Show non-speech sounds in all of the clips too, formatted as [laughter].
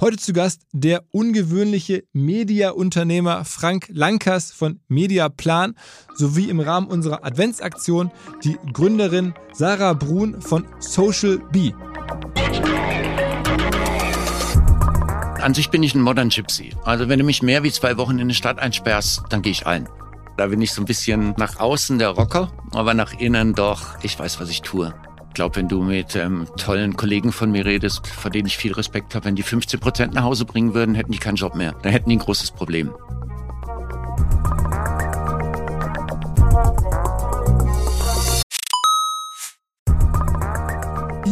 Heute zu Gast der ungewöhnliche Mediaunternehmer Frank Lankers von Mediaplan sowie im Rahmen unserer Adventsaktion die Gründerin Sarah Brun von Social Bee. An sich bin ich ein Modern Gypsy. Also wenn du mich mehr wie zwei Wochen in eine Stadt einsperrst, dann gehe ich ein. Da bin ich so ein bisschen nach außen der Rocker, aber nach innen doch, ich weiß, was ich tue. Ich glaube, wenn du mit ähm, tollen Kollegen von mir redest, vor denen ich viel Respekt habe, wenn die 15 Prozent nach Hause bringen würden, hätten die keinen Job mehr. Dann hätten die ein großes Problem.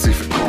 créatif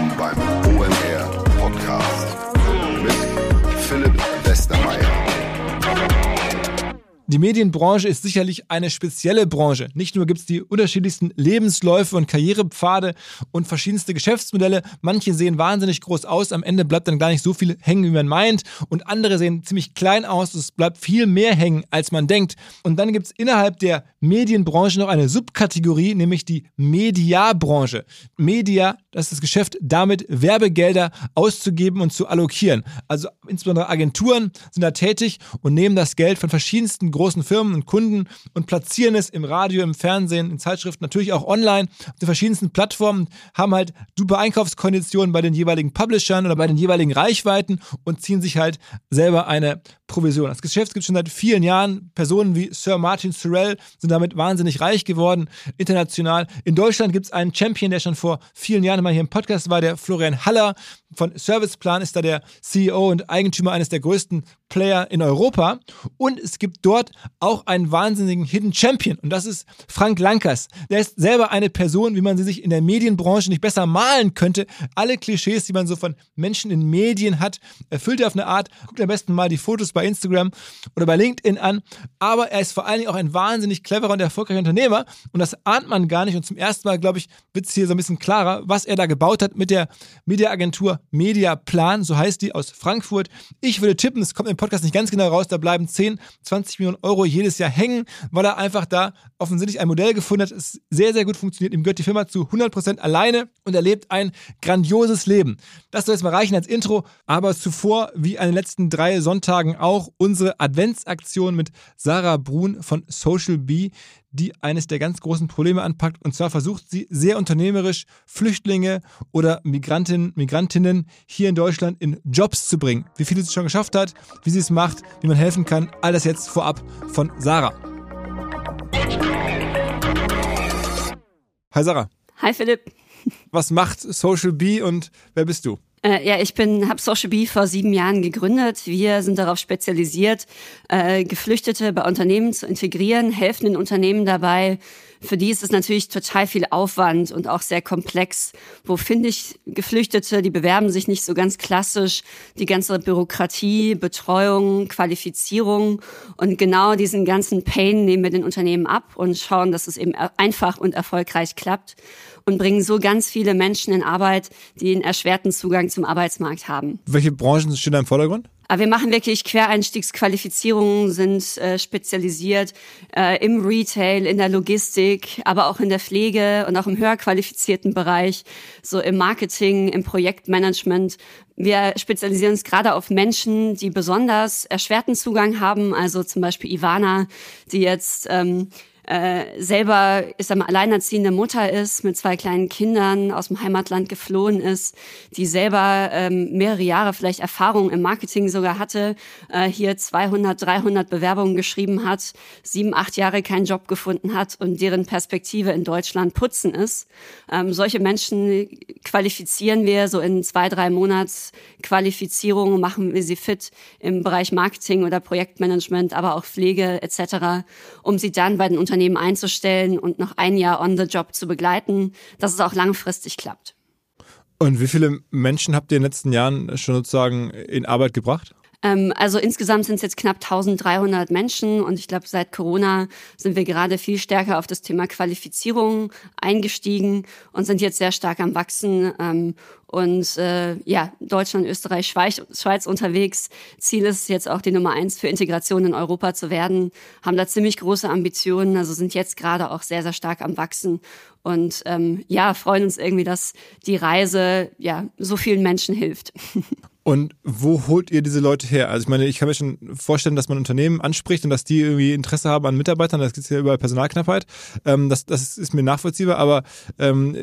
Die Medienbranche ist sicherlich eine spezielle Branche. Nicht nur gibt es die unterschiedlichsten Lebensläufe und Karrierepfade und verschiedenste Geschäftsmodelle. Manche sehen wahnsinnig groß aus, am Ende bleibt dann gar nicht so viel hängen, wie man meint. Und andere sehen ziemlich klein aus, es bleibt viel mehr hängen, als man denkt. Und dann gibt es innerhalb der Medienbranche noch eine Subkategorie, nämlich die Mediabranche. Media, das ist das Geschäft, damit Werbegelder auszugeben und zu allokieren. Also insbesondere Agenturen sind da tätig und nehmen das Geld von verschiedensten großen Firmen und Kunden und platzieren es im Radio, im Fernsehen, in Zeitschriften, natürlich auch online, auf den verschiedensten Plattformen, haben halt super Einkaufskonditionen bei den jeweiligen Publishern oder bei den jeweiligen Reichweiten und ziehen sich halt selber eine Provision. Das Geschäft gibt es schon seit vielen Jahren. Personen wie Sir Martin Sorrell sind damit wahnsinnig reich geworden, international. In Deutschland gibt es einen Champion, der schon vor vielen Jahren mal hier im Podcast war, der Florian Haller von Serviceplan ist da der CEO und Eigentümer eines der größten Player in Europa. Und es gibt dort auch einen wahnsinnigen Hidden Champion. Und das ist Frank Lankers. Der ist selber eine Person, wie man sie sich in der Medienbranche nicht besser malen könnte. Alle Klischees, die man so von Menschen in Medien hat, erfüllt er auf eine Art. Guckt am besten mal die Fotos bei Instagram oder bei LinkedIn an. Aber er ist vor allen Dingen auch ein wahnsinnig cleverer und erfolgreicher Unternehmer. Und das ahnt man gar nicht. Und zum ersten Mal, glaube ich, wird es hier so ein bisschen klarer, was er da gebaut hat mit der Mediaagentur Mediaplan, so heißt die aus Frankfurt. Ich würde tippen, es kommt im Podcast nicht ganz genau raus, da bleiben 10, 20 Millionen Euro jedes Jahr hängen, weil er einfach da offensichtlich ein Modell gefunden hat, das sehr, sehr gut funktioniert. Ihm gehört die Firma zu 100% alleine und er lebt ein grandioses Leben. Das soll jetzt mal reichen als Intro, aber zuvor, wie an den letzten drei Sonntagen auch, unsere Adventsaktion mit Sarah Brun von Social Bee, die eines der ganz großen Probleme anpackt. Und zwar versucht sie sehr unternehmerisch Flüchtlinge oder Migrantinnen, Migrantinnen hier in Deutschland in Jobs zu bringen. Wie viel sie schon geschafft hat, wie sie es macht, wie man helfen kann. All das jetzt vorab von Sarah. Hi Sarah. Hi Philipp. Was macht Social Bee und wer bist du? Äh, ja, ich bin, habe Social Bee vor sieben Jahren gegründet. Wir sind darauf spezialisiert, äh, Geflüchtete bei Unternehmen zu integrieren, helfen den Unternehmen dabei, für die ist es natürlich total viel Aufwand und auch sehr komplex. Wo finde ich Geflüchtete? Die bewerben sich nicht so ganz klassisch. Die ganze Bürokratie, Betreuung, Qualifizierung und genau diesen ganzen Pain nehmen wir den Unternehmen ab und schauen, dass es eben einfach und erfolgreich klappt und bringen so ganz viele Menschen in Arbeit, die einen erschwerten Zugang zum Arbeitsmarkt haben. Welche Branchen stehen da im Vordergrund? Aber wir machen wirklich Quereinstiegsqualifizierungen, sind äh, spezialisiert äh, im Retail, in der Logistik, aber auch in der Pflege und auch im höher qualifizierten Bereich, so im Marketing, im Projektmanagement. Wir spezialisieren uns gerade auf Menschen, die besonders erschwerten Zugang haben, also zum Beispiel Ivana, die jetzt ähm, äh, selber ist eine alleinerziehende Mutter ist, mit zwei kleinen Kindern aus dem Heimatland geflohen ist, die selber ähm, mehrere Jahre vielleicht Erfahrung im Marketing sogar hatte, äh, hier 200, 300 Bewerbungen geschrieben hat, sieben, acht Jahre keinen Job gefunden hat und deren Perspektive in Deutschland putzen ist. Ähm, solche Menschen qualifizieren wir so in zwei, drei Monats Qualifizierung, machen wir sie fit im Bereich Marketing oder Projektmanagement, aber auch Pflege etc., um sie dann bei den Unternehmen Unternehmen einzustellen und noch ein Jahr on the job zu begleiten, dass es auch langfristig klappt. Und wie viele Menschen habt ihr in den letzten Jahren schon sozusagen in Arbeit gebracht? Ähm, also insgesamt sind es jetzt knapp 1300 Menschen und ich glaube, seit Corona sind wir gerade viel stärker auf das Thema Qualifizierung eingestiegen und sind jetzt sehr stark am Wachsen. Und äh, ja, Deutschland, Österreich, Schweiz, Schweiz unterwegs. Ziel ist jetzt auch die Nummer eins für Integration in Europa zu werden. Haben da ziemlich große Ambitionen, also sind jetzt gerade auch sehr, sehr stark am Wachsen. Und ähm, ja, freuen uns irgendwie, dass die Reise ja so vielen Menschen hilft. [laughs] Und wo holt ihr diese Leute her? Also ich meine, ich kann mir schon vorstellen, dass man Unternehmen anspricht und dass die irgendwie Interesse haben an Mitarbeitern. Das gibt ja überall Personalknappheit. Ähm, das, das ist mir nachvollziehbar. Aber ähm,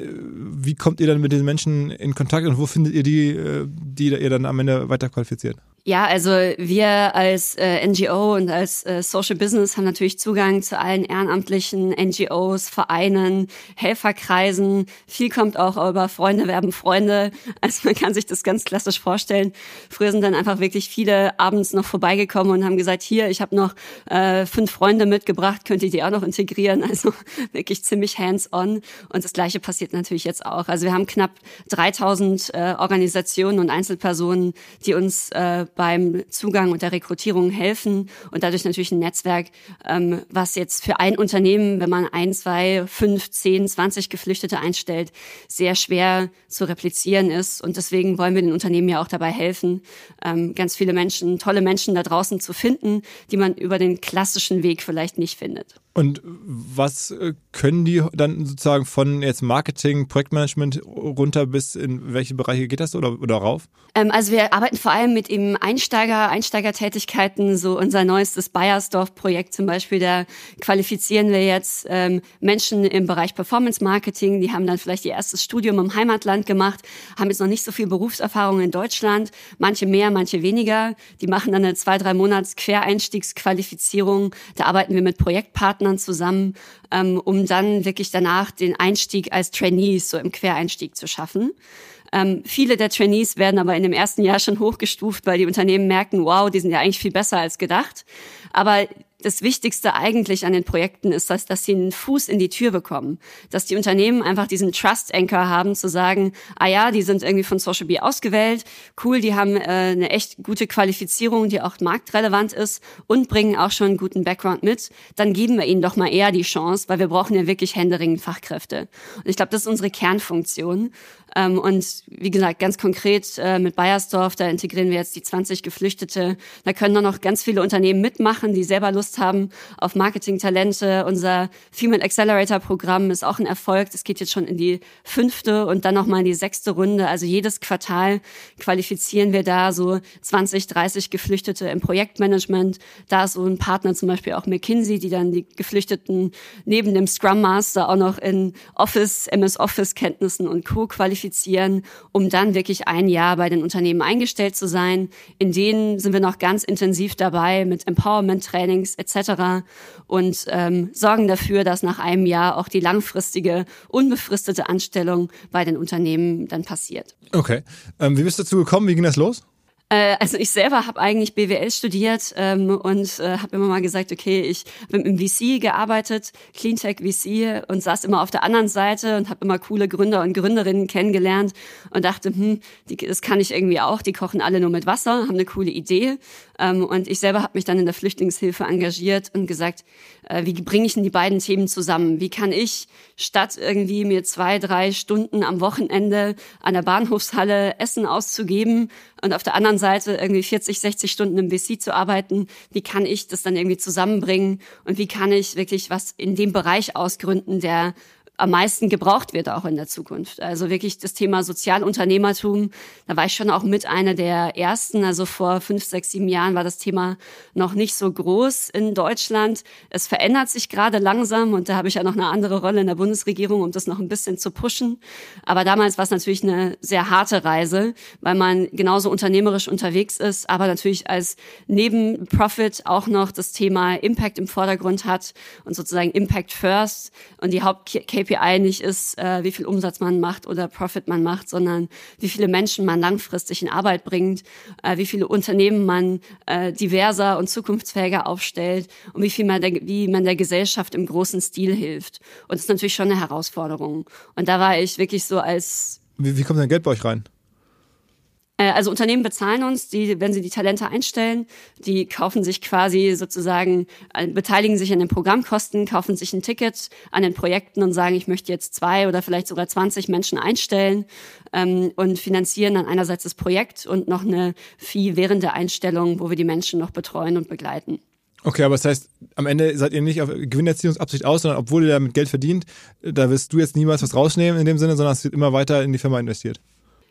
wie kommt ihr dann mit den Menschen in Kontakt und wo findet ihr die, äh, die ihr dann am Ende weiter qualifiziert? Ja, also wir als äh, NGO und als äh, Social Business haben natürlich Zugang zu allen ehrenamtlichen NGOs, Vereinen, Helferkreisen. Viel kommt auch über Freunde werben Freunde. Also man kann sich das ganz klassisch vorstellen. Früher sind dann einfach wirklich viele abends noch vorbeigekommen und haben gesagt, hier, ich habe noch äh, fünf Freunde mitgebracht, könnt ihr die auch noch integrieren? Also [laughs] wirklich ziemlich hands-on. Und das Gleiche passiert natürlich jetzt auch. Also wir haben knapp 3000 äh, Organisationen und Einzelpersonen, die uns äh, beim Zugang und der Rekrutierung helfen und dadurch natürlich ein Netzwerk, ähm, was jetzt für ein Unternehmen, wenn man ein, zwei, fünf, zehn, zwanzig Geflüchtete einstellt, sehr schwer zu replizieren ist. Und deswegen wollen wir den Unternehmen ja auch dabei helfen, ähm, ganz viele Menschen, tolle Menschen da draußen zu finden, die man über den klassischen Weg vielleicht nicht findet. Und was äh, können die dann sozusagen von jetzt Marketing, Projektmanagement runter bis in welche Bereiche geht das oder, oder rauf? Ähm, also wir arbeiten vor allem mit eben Einsteiger, Einsteigertätigkeiten, so unser neuestes Bayersdorf-Projekt zum Beispiel, da qualifizieren wir jetzt ähm, Menschen im Bereich Performance Marketing, die haben dann vielleicht ihr erstes Studium im Heimatland gemacht, haben jetzt noch nicht so viel Berufserfahrung in Deutschland, manche mehr, manche weniger, die machen dann eine zwei, drei Monats Quereinstiegsqualifizierung, da arbeiten wir mit Projektpartnern Partnern zusammen, ähm, um dann wirklich danach den Einstieg als Trainees, so im Quereinstieg zu schaffen. Ähm, viele der Trainees werden aber in dem ersten Jahr schon hochgestuft, weil die Unternehmen merken, wow, die sind ja eigentlich viel besser als gedacht. Aber das Wichtigste eigentlich an den Projekten ist, dass, dass sie einen Fuß in die Tür bekommen. Dass die Unternehmen einfach diesen Trust Anchor haben, zu sagen, ah ja, die sind irgendwie von Social Bee ausgewählt, cool, die haben äh, eine echt gute Qualifizierung, die auch marktrelevant ist und bringen auch schon einen guten Background mit. Dann geben wir ihnen doch mal eher die Chance, weil wir brauchen ja wirklich händeringend Fachkräfte. Und ich glaube, das ist unsere Kernfunktion. Ähm, und wie gesagt, ganz konkret äh, mit Bayersdorf, da integrieren wir jetzt die 20 Geflüchtete. Da können dann noch ganz viele Unternehmen mitmachen, die selber Lust haben auf Marketing-Talente. Unser Female Accelerator Programm ist auch ein Erfolg. Das geht jetzt schon in die fünfte und dann nochmal in die sechste Runde. Also jedes Quartal qualifizieren wir da so 20, 30 Geflüchtete im Projektmanagement. Da ist so ein Partner zum Beispiel auch McKinsey, die dann die Geflüchteten neben dem Scrum Master auch noch in Office, MS Office Kenntnissen und Co. qualifizieren um dann wirklich ein Jahr bei den Unternehmen eingestellt zu sein. In denen sind wir noch ganz intensiv dabei mit Empowerment-Trainings, etc. und ähm, sorgen dafür, dass nach einem Jahr auch die langfristige, unbefristete Anstellung bei den Unternehmen dann passiert. Okay. Ähm, wie bist du dazu gekommen? Wie ging das los? Äh, also ich selber habe eigentlich BWL studiert ähm, und äh, habe immer mal gesagt, okay, ich habe im VC gearbeitet, Cleantech VC und saß immer auf der anderen Seite und habe immer coole Gründer und Gründerinnen kennengelernt und dachte, hm, die, das kann ich irgendwie auch. Die kochen alle nur mit Wasser, haben eine coole Idee ähm, und ich selber habe mich dann in der Flüchtlingshilfe engagiert und gesagt, äh, wie bringe ich denn die beiden Themen zusammen? Wie kann ich statt irgendwie mir zwei, drei Stunden am Wochenende an der Bahnhofshalle Essen auszugeben und auf der anderen Seite irgendwie 40, 60 Stunden im VC zu arbeiten, wie kann ich das dann irgendwie zusammenbringen? Und wie kann ich wirklich was in dem Bereich ausgründen, der am meisten gebraucht wird auch in der Zukunft. Also wirklich das Thema Sozialunternehmertum, da war ich schon auch mit einer der ersten. Also vor fünf, sechs, sieben Jahren war das Thema noch nicht so groß in Deutschland. Es verändert sich gerade langsam und da habe ich ja noch eine andere Rolle in der Bundesregierung, um das noch ein bisschen zu pushen. Aber damals war es natürlich eine sehr harte Reise, weil man genauso unternehmerisch unterwegs ist, aber natürlich als Nebenprofit auch noch das Thema Impact im Vordergrund hat und sozusagen Impact First und die Haupt KPI nicht ist, äh, wie viel Umsatz man macht oder Profit man macht, sondern wie viele Menschen man langfristig in Arbeit bringt, äh, wie viele Unternehmen man äh, diverser und zukunftsfähiger aufstellt und wie viel man der, wie man der Gesellschaft im großen Stil hilft. Und das ist natürlich schon eine Herausforderung. Und da war ich wirklich so als wie, wie kommt dein Geld bei euch rein? Äh, also Unternehmen bezahlen uns, die, wenn sie die Talente einstellen, die kaufen sich quasi sozusagen, äh, beteiligen sich an den Programmkosten, kaufen sich ein Ticket an den Projekten und sagen, ich möchte jetzt zwei oder vielleicht sogar 20 Menschen einstellen ähm, und finanzieren dann einerseits das Projekt und noch eine Fee während der Einstellung, wo wir die Menschen noch betreuen und begleiten. Okay, aber das heißt, am Ende seid ihr nicht auf Gewinnerziehungsabsicht aus, sondern obwohl ihr damit Geld verdient, da wirst du jetzt niemals was rausnehmen in dem Sinne, sondern es wird immer weiter in die Firma investiert.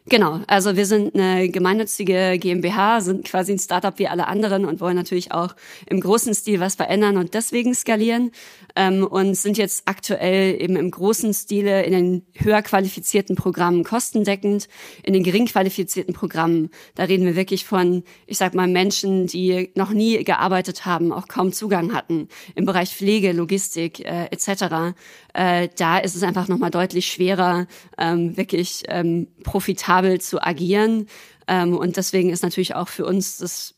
Genau, also wir sind eine gemeinnützige GmbH, sind quasi ein Startup wie alle anderen und wollen natürlich auch im großen Stil was verändern und deswegen skalieren ähm, und sind jetzt aktuell eben im großen Stile in den höher qualifizierten Programmen kostendeckend, in den gering qualifizierten Programmen, da reden wir wirklich von, ich sag mal, Menschen, die noch nie gearbeitet haben, auch kaum Zugang hatten im Bereich Pflege, Logistik äh, etc. Äh, da ist es einfach nochmal deutlich schwerer, ähm, wirklich ähm, profitabel profitabel zu agieren. Ähm, und deswegen ist natürlich auch für uns das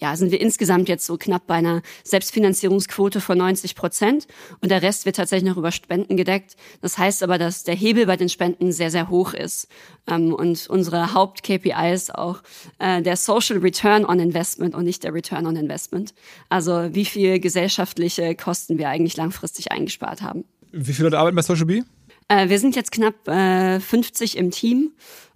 ja, sind wir insgesamt jetzt so knapp bei einer Selbstfinanzierungsquote von 90 Prozent und der Rest wird tatsächlich noch über Spenden gedeckt. Das heißt aber, dass der Hebel bei den Spenden sehr, sehr hoch ist ähm, und unsere Haupt-KPI ist auch äh, der Social Return on Investment und nicht der Return on Investment. Also wie viel gesellschaftliche Kosten wir eigentlich langfristig eingespart haben. Wie viele Leute arbeiten bei Social Bee? Äh, wir sind jetzt knapp äh, 50 im Team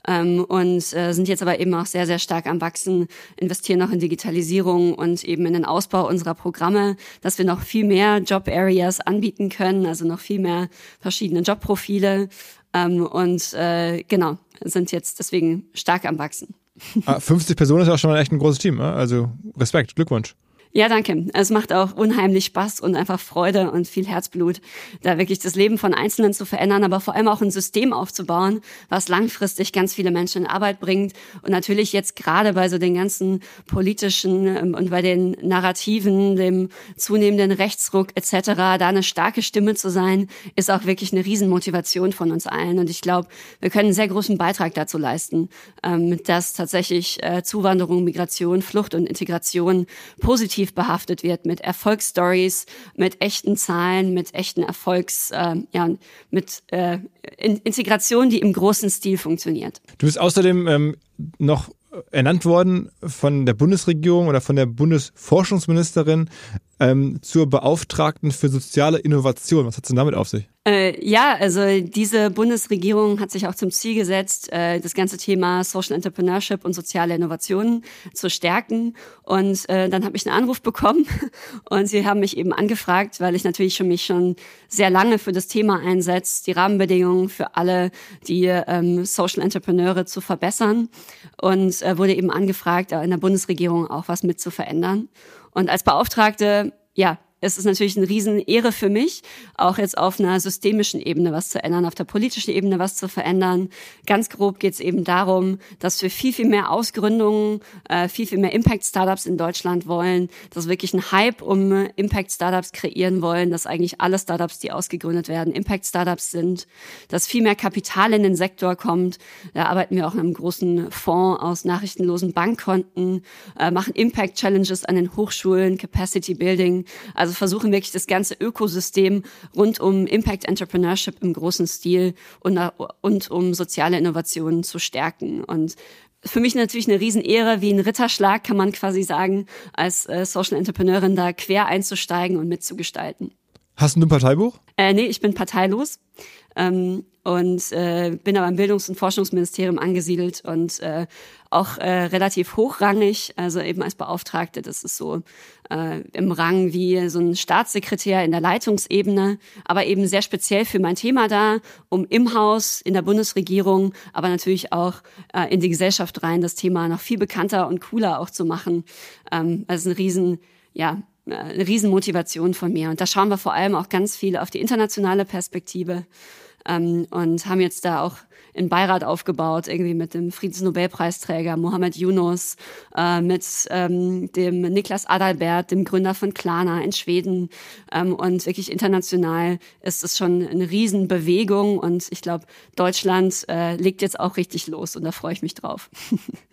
ähm, und äh, sind jetzt aber eben auch sehr, sehr stark am Wachsen, investieren noch in Digitalisierung und eben in den Ausbau unserer Programme, dass wir noch viel mehr Job-Areas anbieten können, also noch viel mehr verschiedene Jobprofile ähm, und äh, genau, sind jetzt deswegen stark am Wachsen. 50 ah, Personen ist ja auch schon mal echt ein großes Team, ne? also Respekt, Glückwunsch. Ja, danke. Es macht auch unheimlich Spaß und einfach Freude und viel Herzblut, da wirklich das Leben von Einzelnen zu verändern, aber vor allem auch ein System aufzubauen, was langfristig ganz viele Menschen in Arbeit bringt. Und natürlich jetzt gerade bei so den ganzen politischen ähm, und bei den Narrativen, dem zunehmenden Rechtsruck etc., da eine starke Stimme zu sein, ist auch wirklich eine Riesenmotivation von uns allen. Und ich glaube, wir können einen sehr großen Beitrag dazu leisten, ähm, dass tatsächlich äh, Zuwanderung, Migration, Flucht und Integration positiv positiv behaftet wird mit Erfolgsstories, mit echten Zahlen, mit echten Erfolgs, äh, ja, mit äh, Integration, die im großen Stil funktioniert. Du bist außerdem ähm, noch ernannt worden von der Bundesregierung oder von der Bundesforschungsministerin ähm, zur Beauftragten für soziale Innovation. Was hat es denn damit auf sich? Äh, ja, also diese Bundesregierung hat sich auch zum Ziel gesetzt, äh, das ganze Thema Social Entrepreneurship und soziale Innovationen zu stärken. Und äh, dann habe ich einen Anruf bekommen [laughs] und sie haben mich eben angefragt, weil ich natürlich schon mich schon sehr lange für das Thema einsetze, die Rahmenbedingungen für alle, die ähm, Social Entrepreneure zu verbessern. Und äh, wurde eben angefragt, in der Bundesregierung auch was mit zu verändern. Und als Beauftragte, ja, es ist natürlich eine Riesenehre für mich, auch jetzt auf einer systemischen Ebene was zu ändern, auf der politischen Ebene was zu verändern. Ganz grob geht es eben darum, dass wir viel, viel mehr Ausgründungen, äh, viel, viel mehr Impact-Startups in Deutschland wollen, dass wir wirklich einen Hype um Impact-Startups kreieren wollen, dass eigentlich alle Startups, die ausgegründet werden, Impact-Startups sind, dass viel mehr Kapital in den Sektor kommt. Da arbeiten wir auch in einem großen Fonds aus nachrichtenlosen Bankkonten, äh, machen Impact-Challenges an den Hochschulen, Capacity Building. Also versuchen wirklich das ganze Ökosystem rund um Impact Entrepreneurship im großen Stil und, und um soziale Innovationen zu stärken. Und für mich natürlich eine Riesenehre, wie ein Ritterschlag, kann man quasi sagen, als äh, Social Entrepreneurin da quer einzusteigen und mitzugestalten. Hast du ein Parteibuch? Äh, nee, ich bin parteilos ähm, und äh, bin aber im Bildungs- und Forschungsministerium angesiedelt und äh, auch äh, relativ hochrangig, also eben als Beauftragte. Das ist so äh, im Rang wie so ein Staatssekretär in der Leitungsebene, aber eben sehr speziell für mein Thema da, um im Haus, in der Bundesregierung, aber natürlich auch äh, in die Gesellschaft rein, das Thema noch viel bekannter und cooler auch zu machen. Ähm, also ein riesen, ja, eine Riesenmotivation von mir. Und da schauen wir vor allem auch ganz viel auf die internationale Perspektive ähm, und haben jetzt da auch einen Beirat aufgebaut, irgendwie mit dem Friedensnobelpreisträger Mohammed Yunus, äh, mit ähm, dem Niklas Adalbert, dem Gründer von Klarna in Schweden. Ähm, und wirklich international ist es schon eine Riesenbewegung und ich glaube, Deutschland äh, legt jetzt auch richtig los und da freue ich mich drauf. [laughs]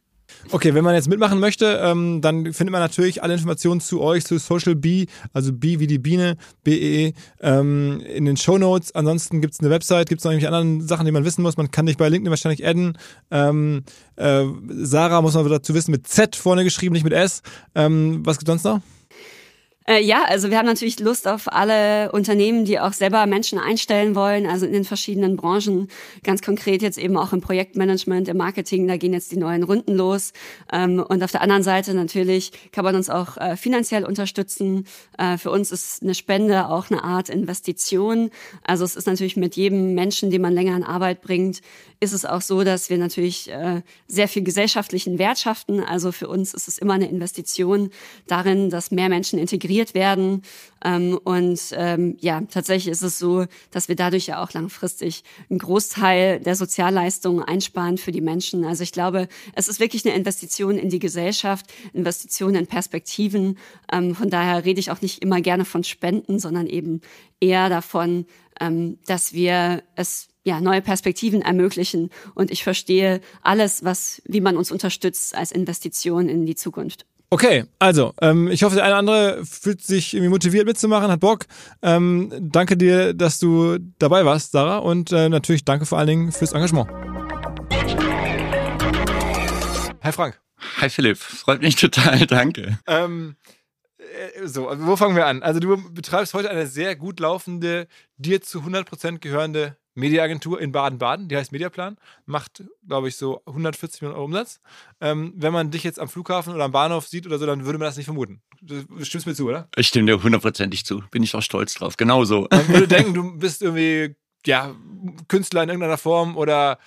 Okay, wenn man jetzt mitmachen möchte, ähm, dann findet man natürlich alle Informationen zu euch, zu Social B, also B wie die Biene, B-E, -E, ähm, in den Show Notes. Ansonsten gibt es eine Website, gibt es noch irgendwelche anderen Sachen, die man wissen muss. Man kann dich bei LinkedIn wahrscheinlich adden. Ähm, äh, Sarah muss man dazu wissen, mit Z vorne geschrieben, nicht mit S. Ähm, was gibt sonst noch? Äh, ja, also wir haben natürlich Lust auf alle Unternehmen, die auch selber Menschen einstellen wollen, also in den verschiedenen Branchen. Ganz konkret jetzt eben auch im Projektmanagement, im Marketing, da gehen jetzt die neuen Runden los. Ähm, und auf der anderen Seite natürlich kann man uns auch äh, finanziell unterstützen. Äh, für uns ist eine Spende auch eine Art Investition. Also es ist natürlich mit jedem Menschen, den man länger in Arbeit bringt, ist es auch so, dass wir natürlich äh, sehr viel gesellschaftlichen Wert schaffen. Also für uns ist es immer eine Investition darin, dass mehr Menschen integriert werden. Ähm, und ähm, ja, tatsächlich ist es so, dass wir dadurch ja auch langfristig einen Großteil der Sozialleistungen einsparen für die Menschen. Also ich glaube, es ist wirklich eine Investition in die Gesellschaft, Investition in Perspektiven. Ähm, von daher rede ich auch nicht immer gerne von Spenden, sondern eben eher davon, dass wir es ja, neue Perspektiven ermöglichen. Und ich verstehe alles, was, wie man uns unterstützt als Investition in die Zukunft. Okay, also ähm, ich hoffe, der eine oder andere fühlt sich irgendwie motiviert mitzumachen, hat Bock. Ähm, danke dir, dass du dabei warst, Sarah, und äh, natürlich danke vor allen Dingen fürs Engagement. Hi Frank. Hi Philipp, freut mich total, [laughs] danke. Ähm, äh, so, wo fangen wir an? Also du betreibst heute eine sehr gut laufende, dir zu 100% gehörende Mediaagentur in Baden-Baden, die heißt Mediaplan, macht, glaube ich, so 140 Millionen Euro Umsatz. Ähm, wenn man dich jetzt am Flughafen oder am Bahnhof sieht oder so, dann würde man das nicht vermuten. Du stimmst mir zu, oder? Ich stimme dir hundertprozentig zu. Bin ich auch stolz drauf. Genau so. Man würde denken, du bist irgendwie, ja, Künstler in irgendeiner Form oder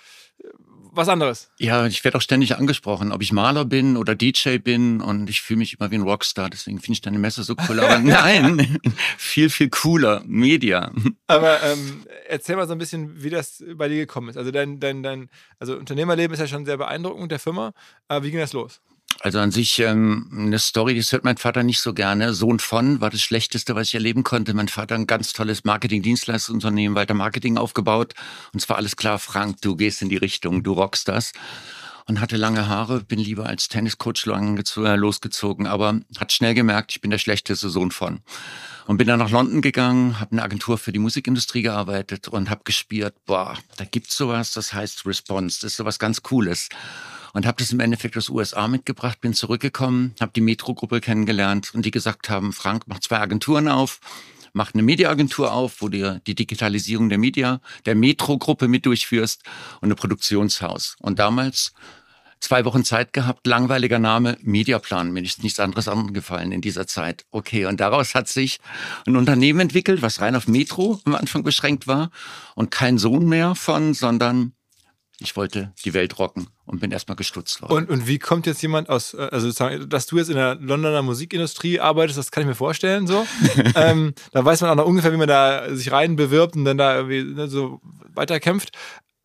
was anderes. Ja, ich werde auch ständig angesprochen, ob ich Maler bin oder DJ bin und ich fühle mich immer wie ein Rockstar, deswegen finde ich deine Messe so cool. Aber [laughs] nein, [laughs] viel, viel cooler, Media. Aber ähm, erzähl mal so ein bisschen, wie das bei dir gekommen ist. Also dein, dein, dein also Unternehmerleben ist ja schon sehr beeindruckend der Firma, aber wie ging das los? Also an sich ähm, eine Story, das hört mein Vater nicht so gerne. Sohn von war das Schlechteste, was ich erleben konnte. Mein Vater ein ganz tolles Marketing-Dienstleistungsunternehmen, weiter Marketing aufgebaut. Und zwar alles klar, Frank, du gehst in die Richtung, du rockst das. Und hatte lange Haare, bin lieber als Tenniscoach äh, losgezogen, aber hat schnell gemerkt, ich bin der schlechteste Sohn von. Und bin dann nach London gegangen, habe eine Agentur für die Musikindustrie gearbeitet und habe gespürt, boah, da gibt's sowas, das heißt Response, das ist sowas ganz Cooles und habe das im Endeffekt aus USA mitgebracht, bin zurückgekommen, habe die Metro-Gruppe kennengelernt und die gesagt haben, Frank, mach zwei Agenturen auf, mach eine Mediaagentur auf, wo du die Digitalisierung der Media, der Metro-Gruppe mit durchführst und ein Produktionshaus. Und damals zwei Wochen Zeit gehabt, langweiliger Name, Mediaplan, mir ist nichts anderes angefallen in dieser Zeit. Okay, und daraus hat sich ein Unternehmen entwickelt, was rein auf Metro am Anfang beschränkt war und kein Sohn mehr von, sondern Ich wollte die Welt rocken und bin erstmal gestutzt worden. Und, und wie kommt jetzt jemand aus, äh, also dass du jetzt in der Londoner Musikindustrie arbeitest, das kann ich mir vorstellen so. [laughs] ähm, da weiß man auch noch ungefähr, wie man da sich rein bewirbt und dann da irgendwie ne, so weiterkämpft.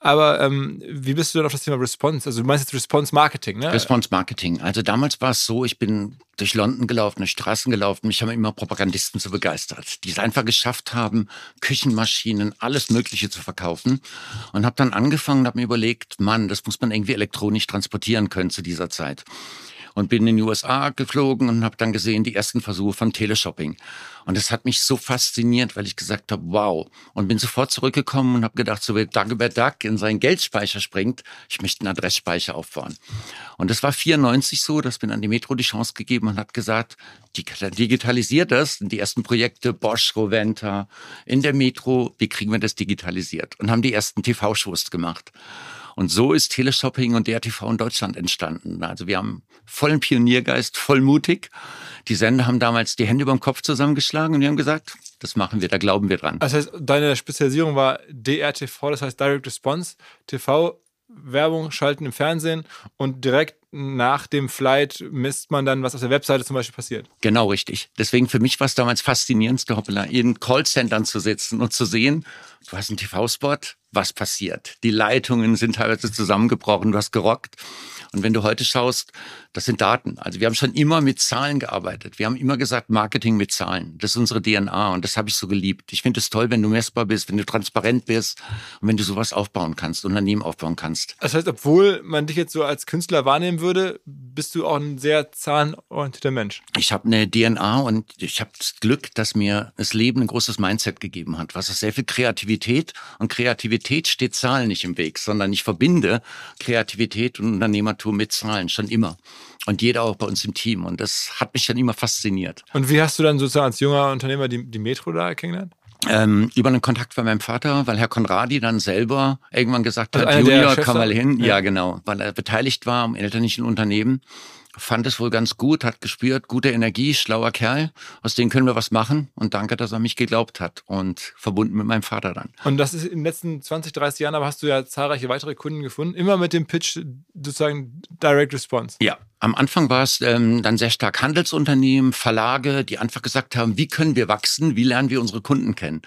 Aber ähm, wie bist du denn auf das Thema Response? Also du meinst jetzt Response Marketing, ne? Response Marketing. Also damals war es so, ich bin durch London gelaufen, durch Straßen gelaufen. Mich haben immer Propagandisten so begeistert, die es einfach geschafft haben, Küchenmaschinen, alles Mögliche zu verkaufen. Und habe dann angefangen und habe mir überlegt, Mann, das muss man irgendwie elektronisch transportieren können zu dieser Zeit und bin in die USA geflogen und habe dann gesehen die ersten Versuche von Teleshopping. Und das hat mich so fasziniert, weil ich gesagt habe, wow. Und bin sofort zurückgekommen und habe gedacht, so wie Dagobert Duck in seinen Geldspeicher springt, ich möchte einen Adressspeicher aufbauen. Und das war 94 so, dass mir dann die Metro die Chance gegeben und hat gesagt, digitalisiert das. Und die ersten Projekte, Bosch, Roventa, in der Metro, wie kriegen wir das digitalisiert? Und haben die ersten TV-Shows gemacht. Und so ist Teleshopping und DRTV in Deutschland entstanden. Also wir haben vollen Pioniergeist, voll mutig. Die Sender haben damals die Hände über dem Kopf zusammengeschlagen und wir haben gesagt, das machen wir, da glauben wir dran. Das heißt, deine Spezialisierung war DRTV, das heißt Direct Response TV. Werbung schalten im Fernsehen und direkt nach dem Flight misst man dann, was auf der Webseite zum Beispiel passiert. Genau richtig. Deswegen für mich war es damals faszinierendste Hoppala, in Callcentern zu sitzen und zu sehen, du hast einen TV-Spot, was passiert? Die Leitungen sind teilweise zusammengebrochen, du hast gerockt. Und wenn du heute schaust, das sind Daten. Also wir haben schon immer mit Zahlen gearbeitet. Wir haben immer gesagt, Marketing mit Zahlen. Das ist unsere DNA und das habe ich so geliebt. Ich finde es toll, wenn du messbar bist, wenn du transparent bist und wenn du sowas aufbauen kannst, Unternehmen aufbauen kannst. Das heißt, obwohl man dich jetzt so als Künstler wahrnehmen würde, bist du auch ein sehr zahlenorientierter Mensch. Ich habe eine DNA und ich habe das Glück, dass mir das Leben ein großes Mindset gegeben hat, was ist sehr viel Kreativität und Kreativität steht Zahlen nicht im Weg, sondern ich verbinde Kreativität und Unternehmertum mit Zahlen schon immer. Und jeder auch bei uns im Team. Und das hat mich dann immer fasziniert. Und wie hast du dann sozusagen als junger Unternehmer die, die Metro da kennengelernt? Ähm, über einen Kontakt von meinem Vater, weil Herr Konradi dann selber irgendwann gesagt also hat, Junior, komm mal hin. Ja. ja. genau, weil er beteiligt war am elterlichen Unternehmen fand es wohl ganz gut, hat gespürt, gute Energie, schlauer Kerl, aus dem können wir was machen und danke, dass er mich geglaubt hat und verbunden mit meinem Vater dann. Und das ist in den letzten 20, 30 Jahren, aber hast du ja zahlreiche weitere Kunden gefunden, immer mit dem Pitch sozusagen Direct Response. Ja, am Anfang war es ähm, dann sehr stark Handelsunternehmen, Verlage, die einfach gesagt haben, wie können wir wachsen, wie lernen wir unsere Kunden kennen.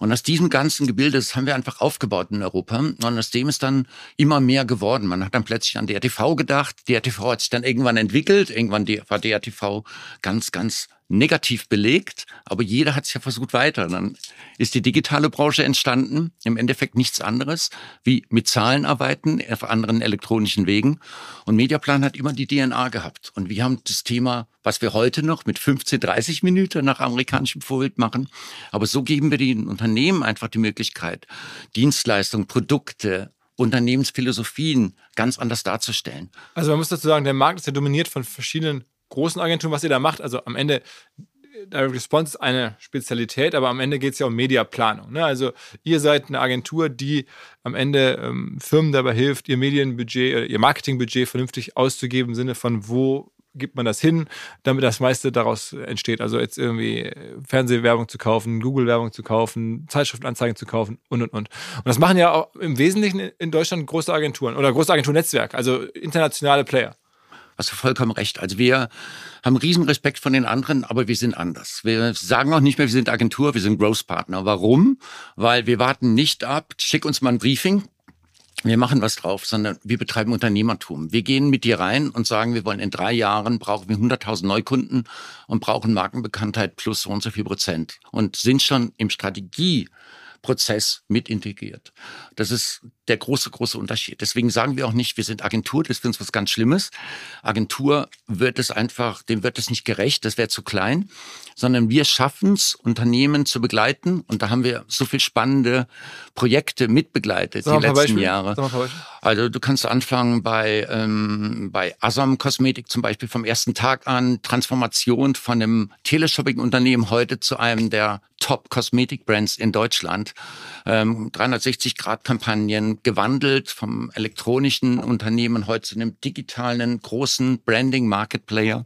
Und aus diesem ganzen Gebilde, das haben wir einfach aufgebaut in Europa. Und aus dem ist dann immer mehr geworden. Man hat dann plötzlich an DRTV gedacht. DRTV hat sich dann irgendwann entwickelt. Irgendwann war DRTV ganz, ganz negativ belegt, aber jeder hat es ja versucht weiter. Dann ist die digitale Branche entstanden, im Endeffekt nichts anderes wie mit Zahlen arbeiten auf anderen elektronischen Wegen. Und Mediaplan hat immer die DNA gehabt. Und wir haben das Thema, was wir heute noch mit 15, 30 Minuten nach amerikanischem Vorbild machen. Aber so geben wir den Unternehmen einfach die Möglichkeit, Dienstleistungen, Produkte, Unternehmensphilosophien ganz anders darzustellen. Also man muss dazu sagen, der Markt ist ja dominiert von verschiedenen großen Agenturen, was ihr da macht. Also am Ende, Direct Response ist eine Spezialität, aber am Ende geht es ja um Mediaplanung. Ne? Also ihr seid eine Agentur, die am Ende ähm, Firmen dabei hilft, ihr Medienbudget, oder ihr Marketingbudget vernünftig auszugeben im Sinne von, wo gibt man das hin, damit das meiste daraus entsteht. Also jetzt irgendwie Fernsehwerbung zu kaufen, Google-Werbung zu kaufen, Zeitschriftenanzeigen zu kaufen und und und. Und das machen ja auch im Wesentlichen in Deutschland große Agenturen oder große Agenturnetzwerke, also internationale Player. Hast du vollkommen recht. Also wir haben riesen Respekt von den anderen, aber wir sind anders. Wir sagen auch nicht mehr, wir sind Agentur, wir sind Growth Partner. Warum? Weil wir warten nicht ab, schick uns mal ein Briefing, wir machen was drauf, sondern wir betreiben Unternehmertum. Wir gehen mit dir rein und sagen, wir wollen in drei Jahren brauchen wir 100.000 Neukunden und brauchen Markenbekanntheit plus so und so viel Prozent und sind schon im Strategieprozess mit integriert. Das ist der große, große Unterschied. Deswegen sagen wir auch nicht, wir sind Agentur, das ist für uns was ganz Schlimmes. Agentur wird es einfach, dem wird es nicht gerecht, das wäre zu klein, sondern wir schaffen es, Unternehmen zu begleiten und da haben wir so viel spannende Projekte mitbegleitet die letzten Jahre. Also du kannst anfangen bei, ähm, bei Asam Kosmetik zum Beispiel vom ersten Tag an, Transformation von einem Teleshopping-Unternehmen heute zu einem der Top-Kosmetik-Brands in Deutschland. Ähm, 360-Grad-Kampagnen gewandelt vom elektronischen Unternehmen heute zu einem digitalen, großen Branding-Market-Player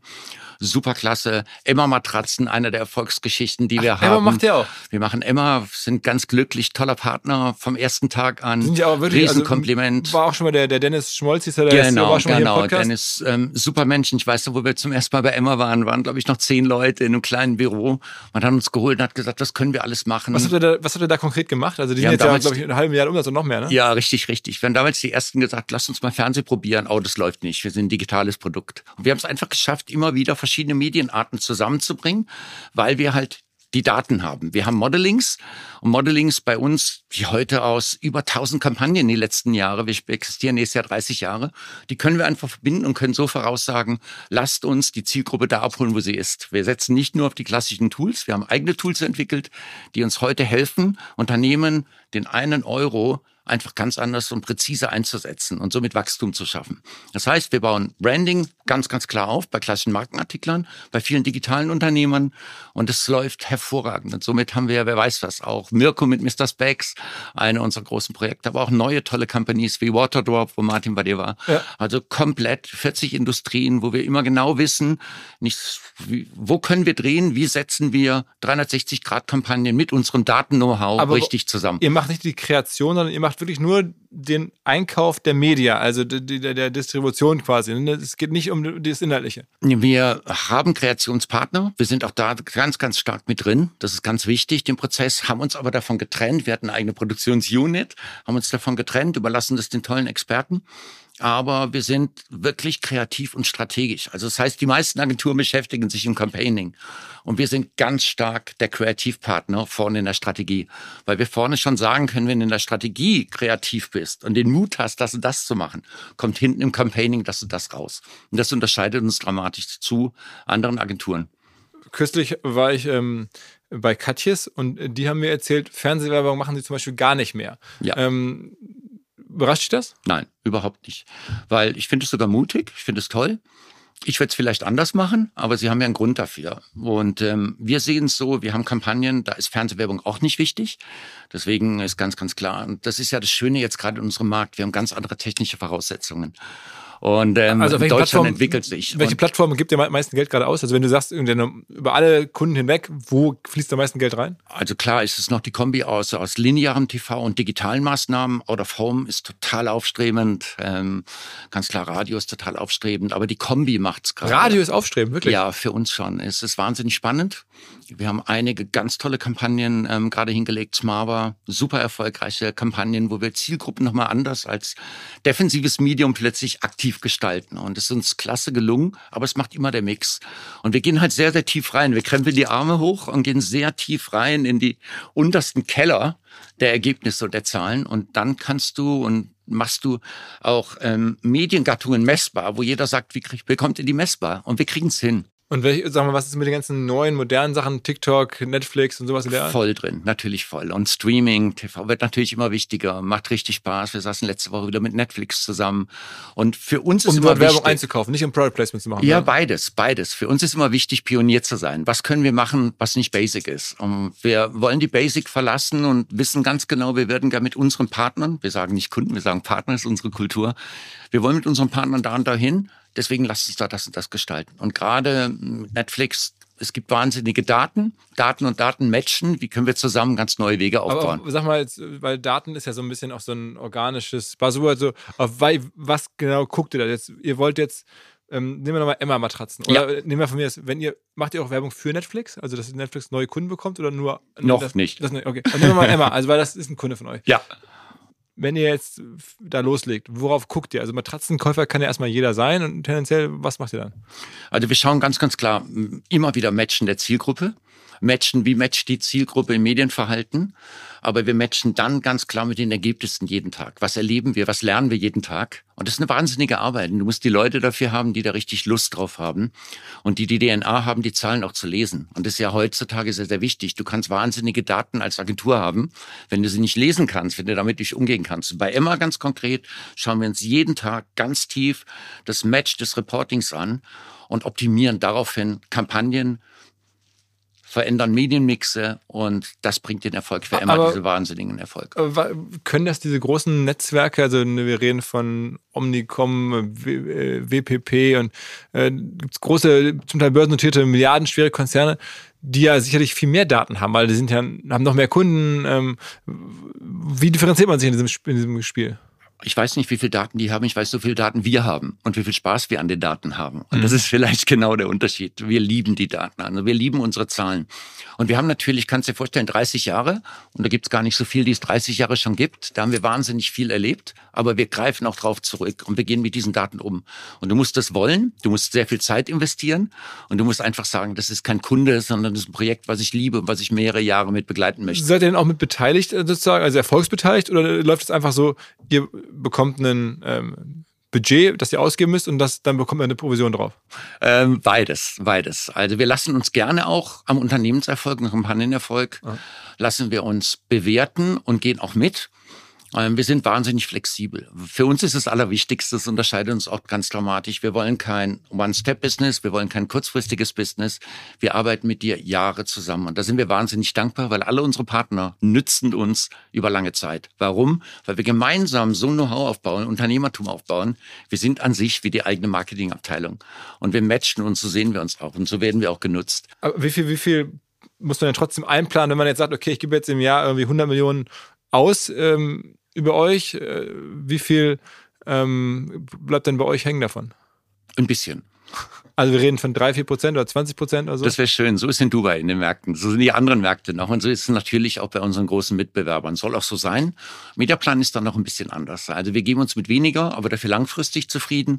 superklasse. Emma Matratzen, eine der Erfolgsgeschichten, die wir Ach, haben. Emma macht ja auch. Wir machen Emma, sind ganz glücklich, toller Partner vom ersten Tag an. Sind ja auch wirklich, Riesenkompliment. Also, war auch schon mal der, der Dennis Schmolz, hieß er, der genau, war schon genau. Dennis, ähm, super Menschen. Ich weiß noch, wo wir zum ersten Mal bei Emma waren, waren, glaube ich, noch zehn Leute in einem kleinen Büro. Man hat uns geholt und hat gesagt, was können wir alles machen. Was habt ihr da, was habt ihr da konkret gemacht? Also die Wir sind haben jetzt ja, damals- glaube ich, eine halbe Milliarde Umsatz und noch mehr, ne? Ja, richtig, richtig. Wir haben damals die ersten gesagt, lass uns mal Fernsehen probieren. Oh, das läuft nicht. Wir sind ein digitales Produkt. Und wir haben es einfach geschafft, immer wieder verschiedene Medienarten zusammenzubringen, weil wir halt die Daten haben. Wir haben Modelings und Modelings bei uns, wie heute aus über 1000 Kampagnen die letzten Jahre, wir existieren nächstes Jahr 30 Jahre, die können wir einfach verbinden und können so voraussagen, lasst uns die Zielgruppe da abholen, wo sie ist. Wir setzen nicht nur auf die klassischen Tools, wir haben eigene Tools entwickelt, die uns heute helfen, Unternehmen den einen Euro einfach ganz anders und präziser einzusetzen und somit Wachstum zu schaffen. Das heißt, wir bauen Branding ganz, ganz klar auf bei klassischen Markenartiklern, bei vielen digitalen Unternehmern und es läuft hervorragend. Und somit haben wir, wer weiß was, auch Mirko mit Mr. Specs, eine unserer großen Projekte, aber auch neue tolle Companies wie Waterdrop, wo Martin bei dir war. Ja. Also komplett 40 Industrien, wo wir immer genau wissen, nicht, wie, wo können wir drehen, wie setzen wir 360-Grad-Kampagnen mit unserem Daten-Know-how richtig zusammen. Ihr macht nicht die Kreation, sondern ihr macht wirklich nur den Einkauf der Media, also die, der Distribution quasi. ne? Es geht nicht um das Inhaltliche. Wir haben Kreationspartner. Wir sind auch da ganz, ganz stark mit drin. Das ist ganz wichtig, den Prozess, haben uns aber davon getrennt. Wir hatten eine eigene Produktionsunit, haben uns davon getrennt, überlassen das den tollen Experten. Aber wir sind wirklich kreativ und strategisch. Also das heißt, die meisten Agenturen beschäftigen sich im Campaigning. Und wir sind ganz stark der Kreativpartner vorne in der Strategie. Weil wir vorne schon sagen können, wenn du in der Strategie kreativ bist und den Mut hast, das und das zu machen, kommt hinten im Campaigning das und das raus. Und das unterscheidet uns dramatisch zu anderen Agenturen. Kürzlich war ich ähm, bei Katjes und die haben mir erzählt, Fernsehwerbung machen sie zum Beispiel gar nicht mehr. Ja. Ähm, überrascht dich das? Nein, überhaupt nicht. Weil ich finde es sogar mutig, ich finde es toll. Ich würde es vielleicht anders machen, aber sie haben ja einen Grund dafür. Und ähm, wir sehen es so, wir haben Kampagnen, da ist Fernsehwerbung auch nicht wichtig. Deswegen ist ganz, ganz klar, und das ist ja das Schöne jetzt gerade in unserem Markt, wir haben ganz andere technische Voraussetzungen. Und ähm, Also Deutschland Plattformen- entwickelt sich. Welche Und Plattform gibt dir am meisten Geld gerade aus? Also wenn du sagst, über alle Kunden hinweg, wo fließt am meisten Geld rein? Also klar ist es noch die Kombi aus, aus linearem TV und digitalen Maßnahmen. Out of Home ist total aufstrebend. Ähm, ganz klar, Radio ist total aufstrebend. Aber die Kombi macht's gerade. Radio ist aufstrebend, wirklich. Ja, für uns schon. Es ist wahnsinnig spannend. Wir haben einige ganz tolle Kampagnen ähm, gerade hingelegt. Smava, super erfolgreiche Kampagnen, wo wir Zielgruppen nochmal anders als defensives Medium plötzlich aktiv gestalten. Und es ist uns klasse gelungen, aber es macht immer der Mix. Und wir gehen halt sehr, sehr tief rein. Wir krempeln die Arme hoch und gehen sehr tief rein in die untersten Keller der Ergebnisse und der Zahlen. Und dann kannst du und machst du auch ähm, Mediengattungen messbar, wo jeder sagt, wie krieg, bekommt ihr die messbar? Und wir kriegen es hin. Und welch, sag mal, was ist mit den ganzen neuen, modernen Sachen, TikTok, Netflix und sowas in der Art? Voll drin, natürlich voll. Und Streaming, TV wird natürlich immer wichtiger, macht richtig Spaß. Wir saßen letzte Woche wieder mit Netflix zusammen. Und für uns ist Um immer dort Werbung wichtig, einzukaufen, nicht um Product Placement zu machen. ja, ne? beides, beides. Für uns ist immer wichtig, Pionier zu sein. Was können wir machen, was nicht basic ist? Und wir wollen die Basic verlassen und wissen ganz genau, wir werden gar mit unseren Partnern, wir sagen nicht Kunden, wir sagen Partner, ist unsere Kultur. Wir wollen mit unseren Partnern da und dahin. Deswegen lasst uns da das und das gestalten. Und gerade mit Netflix, es gibt wahnsinnige Daten. Daten und Daten matchen. Wie können wir zusammen ganz neue Wege aufbauen? Aber sag mal, jetzt, weil Daten ist ja so ein bisschen auch so ein organisches Buzzword, so, auf was genau guckt ihr da jetzt? Ihr wollt jetzt, ähm, nehmen wir nochmal Emma-Matratzen. Oder nehmen wir von mir das, wenn ihr, macht ihr auch Werbung für Netflix? Also, dass Netflix neue Kunden bekommt oder nur? Noch das, nicht. Das, okay, dann nehmen wir mal Emma, also, weil das ist ein Kunde von euch. ja. Wenn ihr jetzt da loslegt, worauf guckt ihr? Also, Matratzenkäufer kann ja erstmal jeder sein und tendenziell, was macht ihr dann? Also wir schauen ganz, ganz klar immer wieder Matchen der Zielgruppe. Matchen, wie matcht die Zielgruppe im Medienverhalten. Aber wir matchen dann ganz klar mit den Ergebnissen jeden Tag. Was erleben wir? Was lernen wir jeden Tag? Und das ist eine wahnsinnige Arbeit. Und Du musst die Leute dafür haben, die da richtig Lust drauf haben. Und die die DNA haben, die Zahlen auch zu lesen. Und das ist ja heutzutage sehr, sehr wichtig. Du kannst wahnsinnige Daten als Agentur haben, wenn du sie nicht lesen kannst, wenn du damit nicht umgehen kannst. Bei Emma ganz konkret schauen wir uns jeden Tag ganz tief das Match des Reportings an und optimieren daraufhin Kampagnen verändern Medienmixe und das bringt den Erfolg für immer, Aber- diese wahnsinnigen Erfolg. Wa- Können das diese großen Netzwerke, also ne, wir reden von Omnicom, W- äh, WPP und äh, gibt's große, zum Teil börsennotierte, milliardenschwere Konzerne, die ja sicherlich viel mehr Daten haben, weil die sind ja, haben noch mehr Kunden. Ähm, wie differenziert man sich in diesem, in diesem Spiel? Ich weiß nicht, wie viele Daten die haben, ich weiß, so viele Daten wir haben und wie viel Spaß wir an den Daten haben. Und Mhm. das ist vielleicht genau der Unterschied. Wir lieben die Daten, also wir lieben unsere Zahlen. Und wir haben natürlich, kannst dir vorstellen, 30 Jahre, und da gibt's gar nicht so viel, die es 30 Jahre schon gibt. Da haben wir wahnsinnig viel erlebt, aber wir greifen auch drauf zurück und wir gehen mit diesen Daten um. Und du musst das wollen, du musst sehr viel Zeit investieren und du musst einfach sagen, das ist kein Kunde, sondern das ist ein Projekt, was ich liebe und was ich mehrere Jahre mit begleiten möchte. Seid ihr denn auch mit beteiligt äh, sozusagen, also erfolgsbeteiligt oder läuft es einfach so, ihr bekommt ein ähm, Budget, das ihr ausgeben müsst und das, dann bekommt ihr eine Provision drauf? Ähm, beides, beides. Also wir lassen uns gerne auch am Unternehmenserfolg, am Kampagnenerfolg, lassen wir uns bewerten und gehen auch mit. Ähm, wir sind wahnsinnig flexibel. Für uns ist das Allerwichtigste, das unterscheidet uns auch ganz dramatisch. Wir wollen kein One-Step-Business, wir wollen kein kurzfristiges Business. Wir arbeiten mit dir Jahre zusammen und da sind wir wahnsinnig dankbar, weil alle unsere Partner nützen uns über lange Zeit. Warum? Weil wir gemeinsam so ein Know-how aufbauen, Unternehmertum aufbauen. Wir sind an sich wie die eigene Marketingabteilung und wir matchen uns, so sehen wir uns auch und so werden wir auch genutzt. Aber wie viel, wie viel muss man denn trotzdem einplanen, wenn man jetzt sagt, okay, ich gebe jetzt im Jahr irgendwie 100 Millionen aus ähm, über euch? Äh, wie viel ähm, bleibt denn bei euch hängen davon? Ein bisschen. Also wir reden von 3, 4 Prozent oder 20 Prozent oder so? Das wäre schön. So ist in Dubai in den Märkten. So sind die anderen Märkte noch. Und so ist es natürlich auch bei unseren großen Mitbewerbern. Soll auch so sein. Mediaplan ist dann noch ein bisschen anders. Also wir geben uns mit weniger, aber dafür langfristig zufrieden.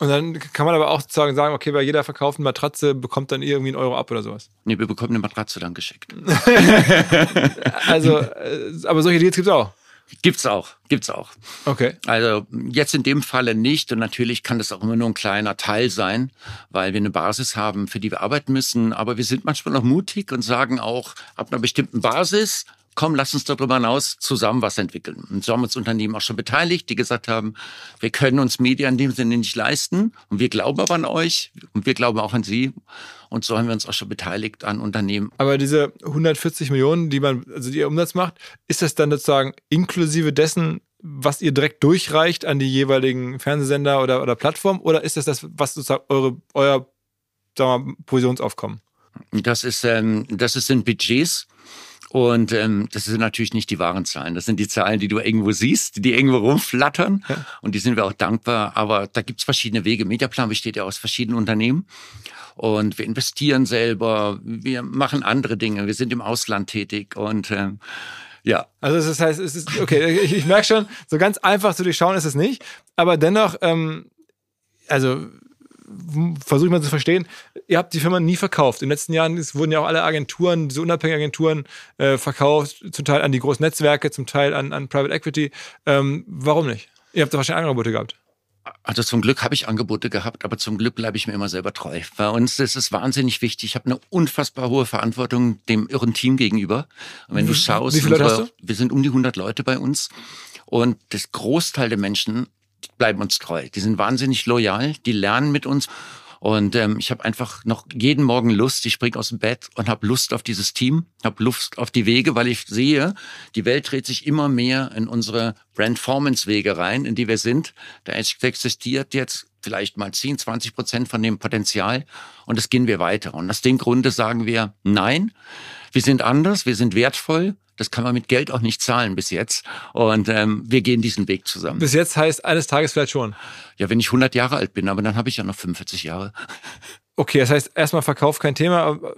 Und dann kann man aber auch sozusagen sagen, okay, bei jeder verkauften Matratze bekommt dann irgendwie einen Euro ab oder sowas. Nee, wir bekommen eine Matratze dann geschickt. [laughs] [laughs] Also, äh, aber solche Deals gibt es auch. Gibt's auch, gibt's auch. Okay. Also jetzt in dem Falle nicht und natürlich kann das auch immer nur ein kleiner Teil sein, weil wir eine Basis haben, für die wir arbeiten müssen. Aber wir sind manchmal noch mutig und sagen auch, ab einer bestimmten Basis, komm, lass uns darüber hinaus zusammen was entwickeln. Und so haben uns Unternehmen auch schon beteiligt, die gesagt haben, wir können uns Media in dem Sinne nicht leisten und wir glauben aber an euch und wir glauben auch an sie. Und so haben wir uns auch schon beteiligt an Unternehmen. Aber diese 140 Millionen, die man, also die ihr Umsatz macht, ist das dann sozusagen inklusive dessen, was ihr direkt durchreicht an die jeweiligen Fernsehsender oder, oder Plattformen? Oder ist das das, was sozusagen eure, euer sagen wir mal, Provisionsaufkommen? Das ist, ähm, das ist in Budgets. Und ähm, das sind natürlich nicht die wahren Zahlen. Das sind die Zahlen, die du irgendwo siehst, die irgendwo rumflattern. Ja. Und die sind wir auch dankbar. Aber da gibt's verschiedene Wege. Mediaplan besteht ja aus verschiedenen Unternehmen. Und wir investieren selber, wir machen andere Dinge, wir sind im Ausland tätig und ähm, ja, Also das heißt, es ist, okay, ich, ich merke schon, so ganz einfach zu durchschauen ist es nicht. Aber dennoch, ähm, also versuche ich mal zu verstehen, ihr habt die Firma nie verkauft. In den letzten Jahren es wurden ja auch alle Agenturen, diese unabhängigen Agenturen äh, verkauft, zum Teil an die großen Netzwerke, zum Teil an, an Private Equity. Ähm, warum nicht? Ihr habt doch wahrscheinlich Angebote gehabt. also zum Glück habe ich Angebote gehabt, aber zum Glück bleibe ich mir immer selber treu. Bei uns ist es wahnsinnig wichtig. Ich habe eine unfassbar hohe Verantwortung dem irren Team gegenüber. Und wenn du schaust, wie viele Leute unsere, hast wir sind um die 100 Leute bei uns und das Großteil der Menschen bleiben uns treu. Die sind wahnsinnig loyal, die lernen mit uns. Und ähm, ich habe einfach noch jeden Morgen Lust. Ich spring aus dem Bett und habe Lust auf dieses Team, habe Lust auf die Wege, weil ich sehe, die Welt dreht sich immer mehr in unsere Brandformance-Wege rein, in die wir sind. Da existiert jetzt vielleicht mal 10, 20 Prozent von dem Potenzial und das gehen wir weiter. Und aus dem Grunde sagen wir, nein, wir sind anders, wir sind wertvoll. Das kann man mit Geld auch nicht zahlen bis jetzt. Und ähm, wir gehen diesen Weg zusammen. Bis jetzt heißt eines Tages vielleicht schon. Ja, wenn ich 100 Jahre alt bin, aber dann habe ich ja noch 45 Jahre. Okay, das heißt erstmal Verkauf kein Thema, aber,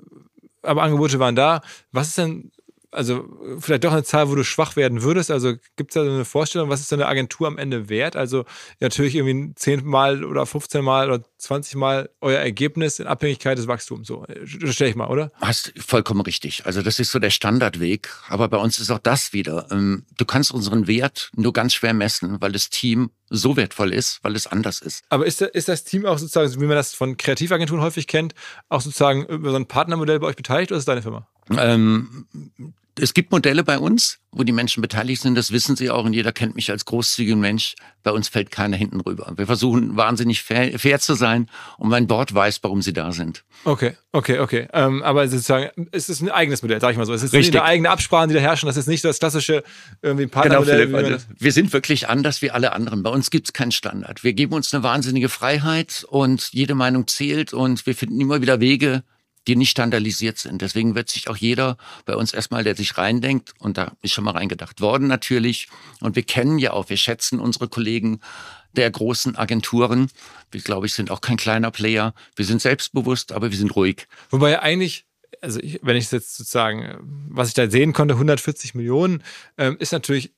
aber Angebote waren da. Was ist denn, also vielleicht doch eine Zahl, wo du schwach werden würdest? Also gibt es da so eine Vorstellung, was ist so eine Agentur am Ende wert? Also natürlich irgendwie 10 Mal oder 15 Mal oder 20 Mal euer Ergebnis in Abhängigkeit des Wachstums. So, stelle ich mal, oder? Hast vollkommen richtig. Also das ist so der Standardweg. Aber bei uns ist auch das wieder. Ähm, Du kannst unseren Wert nur ganz schwer messen, weil das Team so wertvoll ist, weil es anders ist. Aber ist, ist das Team auch sozusagen, wie man das von Kreativagenturen häufig kennt, auch sozusagen über so ein Partnermodell bei euch beteiligt oder ist es deine Firma? Ähm, es gibt Modelle bei uns, wo die Menschen beteiligt sind, das wissen sie auch und jeder kennt mich als großzügigen Mensch. Bei uns fällt keiner hinten rüber. Wir versuchen wahnsinnig fair, fair zu sein und mein Board weiß, warum sie da sind. Okay, okay, okay. Ähm, aber sozusagen, es ist ein eigenes Modell, sag ich mal so. Es ist Richtig. nicht eine eigene Absprachen, die da herrschen. Das ist nicht das klassische irgendwie Genau, Partnermodell. Philipp. wie man- Also, wir sind wirklich anders wie alle anderen. Bei uns gibt es keinen Standard. Wir geben uns eine wahnsinnige Freiheit und jede Meinung zählt und wir finden immer wieder Wege, die nicht standardisiert sind. Deswegen wird sich auch jeder bei uns erstmal, der sich reindenkt, und da ist schon mal reingedacht worden natürlich, und wir kennen ja auch, wir schätzen unsere Kollegen der großen Agenturen. Wir, glaube ich, sind auch kein kleiner Player. Wir sind selbstbewusst, aber wir sind ruhig. Wobei eigentlich, also ich, wenn ich es jetzt sozusagen, was ich da sehen konnte, 140 Millionen, ähm, ist natürlich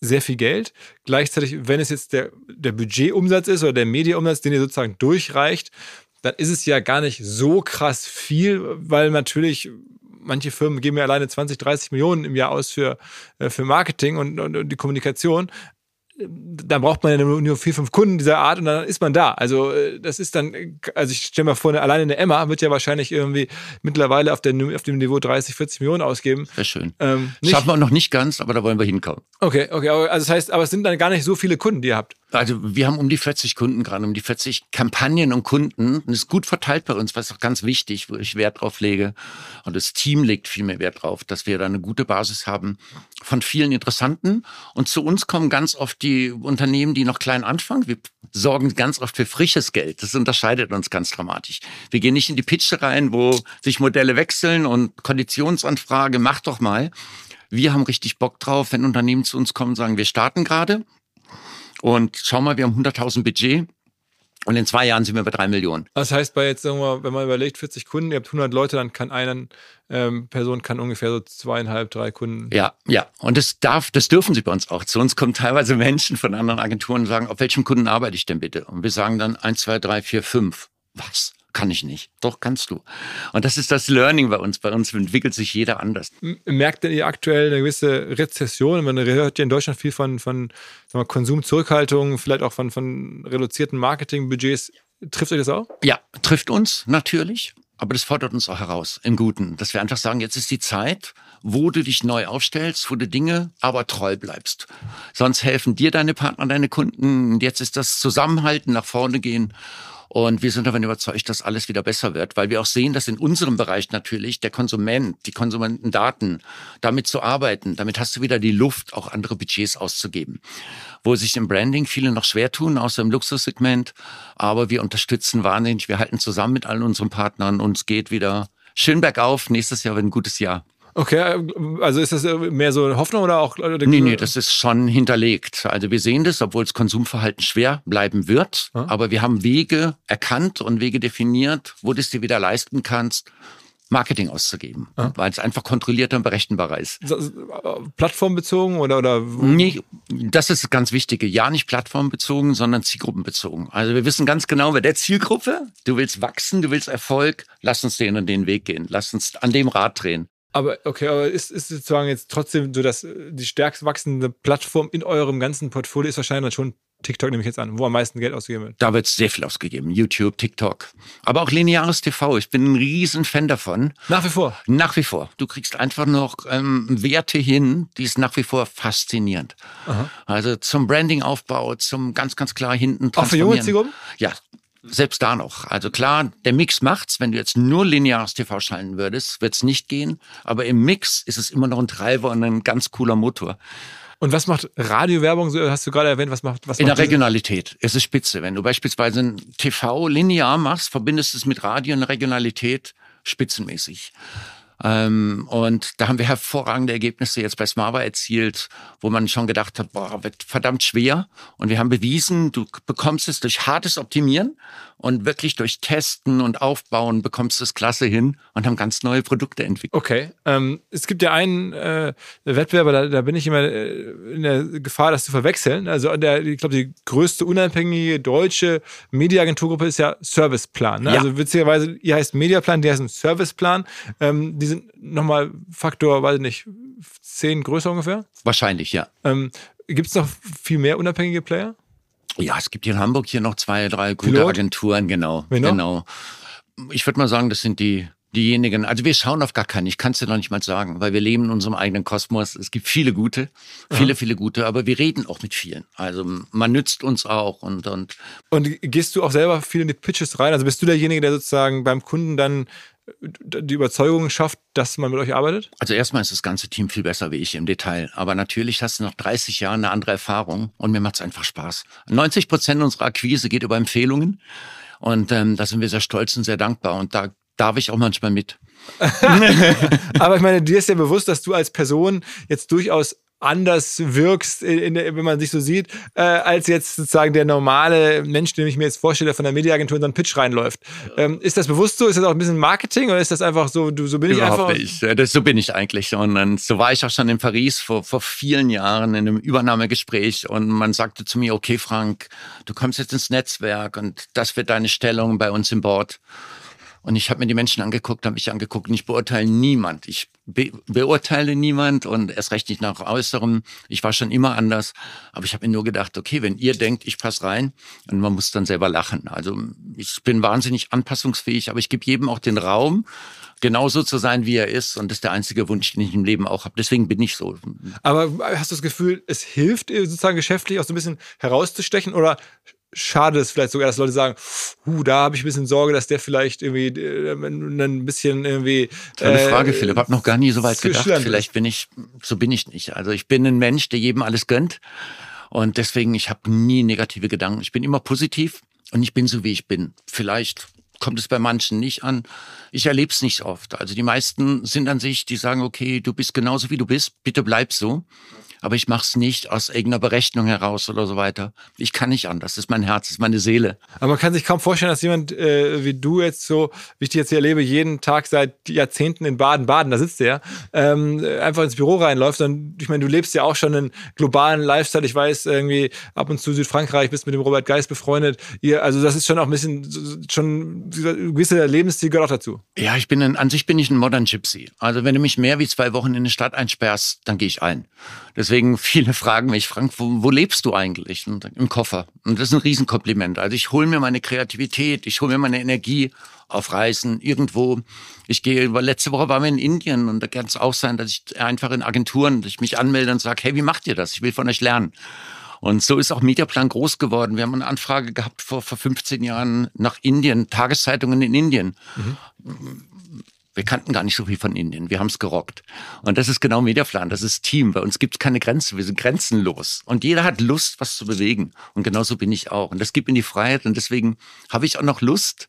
sehr viel Geld. Gleichzeitig, wenn es jetzt der, der Budgetumsatz ist oder der Mediaumsatz, den ihr sozusagen durchreicht, dann ist es ja gar nicht so krass viel, weil natürlich manche Firmen geben ja alleine 20, 30 Millionen im Jahr aus für, äh, für Marketing und, und, und die Kommunikation. Da braucht man ja nur, vier, fünf Kunden dieser Art und dann ist man da. Also äh, das ist dann, also ich stelle mir vor, eine- alleine eine Emma wird ja wahrscheinlich irgendwie mittlerweile auf, der, auf dem Niveau 30, 40 Millionen ausgeben. Sehr schön. Ähm, Schaffen wir noch nicht ganz, aber da wollen wir hinkommen. okay, okay, also das heißt, aber es sind dann gar nicht so viele Kunden, die ihr habt. Also wir haben um die 40 Kunden gerade, um die 40 Kampagnen und Kunden. Und das ist gut verteilt bei uns, was auch ganz wichtig, wo ich Wert drauf lege. Und das Team legt viel mehr Wert drauf, dass wir da eine gute Basis haben von vielen Interessanten. Und zu uns kommen ganz oft die Unternehmen, die noch klein anfangen. Wir sorgen ganz oft für frisches Geld. Das unterscheidet uns ganz dramatisch. Wir gehen nicht in die Pitche rein, wo sich Modelle wechseln und Konditionsanfrage, mach doch mal. Wir haben richtig Bock drauf, wenn Unternehmen zu uns kommen und sagen, wir starten gerade. Und schau mal, wir haben 100.000 Budget und in zwei Jahren sind wir bei drei Millionen. Das heißt, bei jetzt, sagen wir, wenn man überlegt, 40 Kunden, ihr habt 100 Leute, dann kann eine ähm, Person kann ungefähr so zweieinhalb, drei Kunden. Ja, ja. Und das darf, das dürfen sie bei uns auch. Zu uns kommen teilweise Menschen von anderen Agenturen und sagen, auf welchem Kunden arbeite ich denn bitte? Und wir sagen dann eins, zwei, drei, vier, fünf. Was? Kann ich nicht. Doch, kannst du. Und das ist das Learning bei uns. Bei uns entwickelt sich jeder anders. Merkt denn ihr aktuell eine gewisse Rezession? Man hört ja in Deutschland viel von, von wir, Konsumzurückhaltung, vielleicht auch von, von reduzierten Marketingbudgets. Trifft euch das auch? Ja, trifft uns natürlich, aber das fordert uns auch heraus im Guten, dass wir einfach sagen, jetzt ist die Zeit, wo du dich neu aufstellst, wo du Dinge aber treu bleibst. Sonst helfen dir deine Partner, deine Kunden. Und Jetzt ist das Zusammenhalten, nach vorne gehen. Und wir sind davon überzeugt, dass alles wieder besser wird, weil wir auch sehen, dass in unserem Bereich natürlich der Konsument, die Konsumentendaten, damit zu arbeiten, damit hast du wieder die Luft, auch andere Budgets auszugeben. Wo sich im Branding viele noch schwer tun, außer im Luxussegment. Aber wir unterstützen wahnsinnig, wir halten zusammen mit allen unseren Partnern und es geht wieder schön bergauf. Nächstes Jahr wird ein gutes Jahr. Okay, also ist das mehr so Hoffnung oder auch? Oder Nee, nee, das ist schon hinterlegt. Also wir sehen das, obwohl das Konsumverhalten schwer bleiben wird. Ja. Aber wir haben Wege erkannt und Wege definiert, wo du es dir wieder leisten kannst, Marketing auszugeben. Ja. Weil es einfach kontrollierter und berechenbarer ist. Plattformbezogen oder, oder Nee, das ist das ganz Wichtige. Ja, nicht plattformbezogen, sondern zielgruppenbezogen. Also wir wissen ganz genau, wer der Zielgruppe, du willst wachsen, du willst Erfolg, lass uns den und den Weg gehen. Lass uns an dem Rad drehen. Aber okay, aber ist, ist sozusagen jetzt trotzdem so, dass äh, die stärkst wachsende Plattform in eurem ganzen Portfolio ist wahrscheinlich dann schon TikTok nehme ich jetzt an, wo am meisten Geld ausgegeben wird. Da wird sehr viel ausgegeben. YouTube, TikTok. Aber auch lineares TV. Ich bin ein riesen Fan davon. Nach wie vor. Nach wie vor. Du kriegst einfach noch ähm, Werte hin, die ist nach wie vor faszinierend. Aha. Also zum Brandingaufbau, zum ganz, ganz klar hinten Auch für junge Zielgruppen? Ja, selbst da noch. Also klar, der Mix macht's. Wenn du jetzt nur lineares TV schalten würdest, wird's nicht gehen. Aber im Mix ist es immer noch ein Treiber und ein ganz cooler Motor. Und was macht Radiowerbung? Hast du gerade erwähnt, was macht was In macht der Regionalität. Es ist spitze. Wenn du beispielsweise ein TV linear machst, verbindest es mit Radio und Regionalität spitzenmäßig. Ähm, und da haben wir hervorragende Ergebnisse jetzt bei Smava erzielt, wo man schon gedacht hat, boah, wird verdammt schwer. Und wir haben bewiesen, du bekommst es durch hartes Optimieren und wirklich durch Testen und Aufbauen bekommst du es klasse hin und haben ganz neue Produkte entwickelt. Okay. Ähm, es gibt ja einen äh, Wettbewerber, da, da bin ich immer äh, in der Gefahr, das zu verwechseln. Also der, ich glaube, die größte unabhängige deutsche Mediaagenturgruppe ist ja Serviceplan. Ne? Ja. Also witzigerweise, ihr heißt Mediaplan, die heißt ein Serviceplan. Ähm, die sind nochmal Faktor, weiß ich nicht, zehn größer ungefähr? Wahrscheinlich, ja. Ähm, Gibt es noch viel mehr unabhängige Player? Ja, es gibt hier in Hamburg hier noch zwei, drei gute Pilot? Agenturen, genau. Genau. Ich würde mal sagen, das sind die diejenigen, also wir schauen auf gar keinen, ich kann es dir noch nicht mal sagen, weil wir leben in unserem eigenen Kosmos. Es gibt viele gute, viele, ja. viele gute, aber wir reden auch mit vielen. Also man nützt uns auch und, und. Und gehst du auch selber viel in die Pitches rein? Also bist du derjenige, der sozusagen beim Kunden dann die Überzeugung schafft, dass man mit euch arbeitet? Also erstmal ist das ganze Team viel besser wie ich im Detail. Aber natürlich hast du nach 30 Jahren eine andere Erfahrung und mir macht es einfach Spaß. 90 Prozent unserer Akquise geht über Empfehlungen und ähm, da sind wir sehr stolz und sehr dankbar und da darf ich auch manchmal mit. [laughs] Aber ich meine, dir ist ja bewusst, dass du als Person jetzt durchaus anders wirkst, in, in, wenn man sich so sieht, äh, als jetzt sozusagen der normale Mensch, den ich mir jetzt vorstelle, von der Mediaagentur in so einen Pitch reinläuft. Ähm, ist das bewusst so? Ist das auch ein bisschen Marketing oder ist das einfach so, du, so bin Überhaupt ich einfach? Nicht. Das, so bin ich eigentlich. Und dann, so war ich auch schon in Paris vor, vor vielen Jahren in einem Übernahmegespräch und man sagte zu mir, okay Frank, du kommst jetzt ins Netzwerk und das wird deine Stellung bei uns im Board. Und ich habe mir die Menschen angeguckt, habe mich angeguckt und ich beurteile niemand. Ich be beurteile niemand und erst recht nicht nach Äußerem. Ich war schon immer anders. Aber ich habe mir nur gedacht, okay, wenn ihr denkt, ich passe rein, und man muss dann selber lachen. Also ich bin wahnsinnig anpassungsfähig, aber ich gebe jedem auch den Raum, genauso zu sein, wie er ist. Und das ist der einzige Wunsch, den ich im Leben auch habe. Deswegen bin ich so. Aber hast du das Gefühl, es hilft sozusagen geschäftlich auch so ein bisschen herauszustechen oder schade ist vielleicht sogar, dass Leute sagen, huh, da habe ich ein bisschen Sorge, dass der vielleicht irgendwie äh, ein bisschen irgendwie. Tolle äh, Frage, Philipp. Hab noch gar nie so weit gedacht. Vielleicht bin ich, so bin ich nicht. Also ich bin ein Mensch, der jedem alles gönnt. Und deswegen, ich habe nie negative Gedanken. Ich bin immer positiv und ich bin so, wie ich bin. Vielleicht kommt es bei manchen nicht an. Ich erlebe es nicht oft. Also die meisten sind an sich, die sagen, okay, du bist genauso wie du bist, bitte bleib so aber ich mache es nicht aus irgendeiner Berechnung heraus oder so weiter. Ich kann nicht anders. Das ist mein Herz, das ist meine Seele. Aber man kann sich kaum vorstellen, dass jemand äh, wie du jetzt so, wie ich dich jetzt hier erlebe, jeden Tag seit Jahrzehnten in Baden-Baden, da sitzt der, ähm, einfach ins Büro reinläuft. Und ich meine, du lebst ja auch schon einen globalen Lifestyle. Ich weiß, irgendwie ab und zu Südfrankreich, bist mit dem Robert Geist befreundet. Ihr, also das ist schon auch ein bisschen, schon ein gewisser Lebensstil gehört auch dazu. Ja, ich bin ein, an sich bin ich ein Modern Gypsy. Also wenn du mich mehr wie zwei Wochen in eine Stadt einsperrst, dann gehe ich ein. Deswegen viele fragen mich, Frank, wo, wo lebst du eigentlich? Und Im Koffer. Und das ist ein Riesenkompliment. Also ich hole mir meine Kreativität, ich hole mir meine Energie auf Reisen irgendwo. Ich gehe, letzte Woche waren wir in Indien und da kann es auch sein, dass ich einfach in Agenturen dass ich mich anmelde und sage, hey, wie macht ihr das? Ich will von euch lernen. Und so ist auch Mediaplan groß geworden. Wir haben eine Anfrage gehabt vor, vor 15 Jahren nach Indien, Tageszeitungen in Indien. Mhm wir kannten gar nicht so viel von Indien. Wir haben es gerockt. Und das ist genau Mediaplan, das ist Team. Bei uns gibt es keine Grenzen, wir sind grenzenlos. Und jeder hat Lust, was zu bewegen. Und genauso bin ich auch. Und das gibt mir die Freiheit. Und deswegen habe ich auch noch Lust,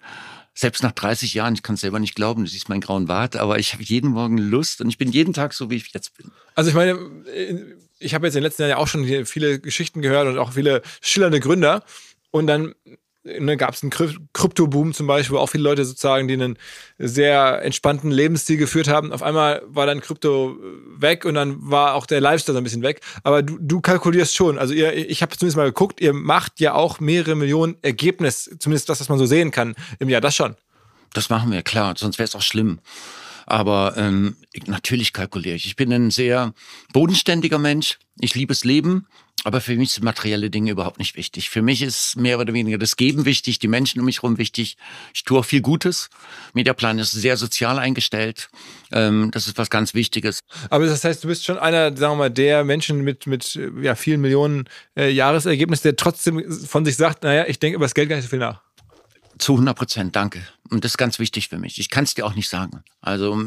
selbst nach 30 Jahren, ich kann es selber nicht glauben, du siehst meinen grauen Bart, aber ich habe jeden Morgen Lust und ich bin jeden Tag so, wie ich jetzt bin. Also ich meine, ich habe jetzt in den letzten Jahren ja auch schon viele Geschichten gehört und auch viele schillernde Gründer. Und dann ne, gab es einen Kryptoboom zum Beispiel, wo auch viele Leute sozusagen, die einen sehr entspannten Lebensstil geführt haben. Auf einmal war dann Krypto weg und dann war auch der Lifestyle ein bisschen weg. Aber du, du kalkulierst schon. Also ihr, ich habe zumindest mal geguckt, ihr macht ja auch mehrere Millionen Ergebnis, zumindest das, was man so sehen kann im Jahr. Das schon. Das machen wir, klar, sonst wäre es auch schlimm. Aber ähm, natürlich kalkuliere ich. Ich bin ein sehr bodenständiger Mensch. Ich liebe das Leben Aber für mich sind materielle Dinge überhaupt nicht wichtig. Für mich ist mehr oder weniger das Geben wichtig, die Menschen um mich herum wichtig. Ich tue auch viel Gutes. Mediaplan ist sehr sozial eingestellt. Ähm, das ist was ganz Wichtiges. Aber das heißt, du bist schon einer, sagen wir mal, der Menschen mit, mit ja, vielen Millionen äh, Jahresergebnis, der trotzdem von sich sagt, naja, ich denke über das Geld gar nicht so viel nach. Zu 100 Prozent, danke. Und das ist ganz wichtig für mich. Ich kann es dir auch nicht sagen. Also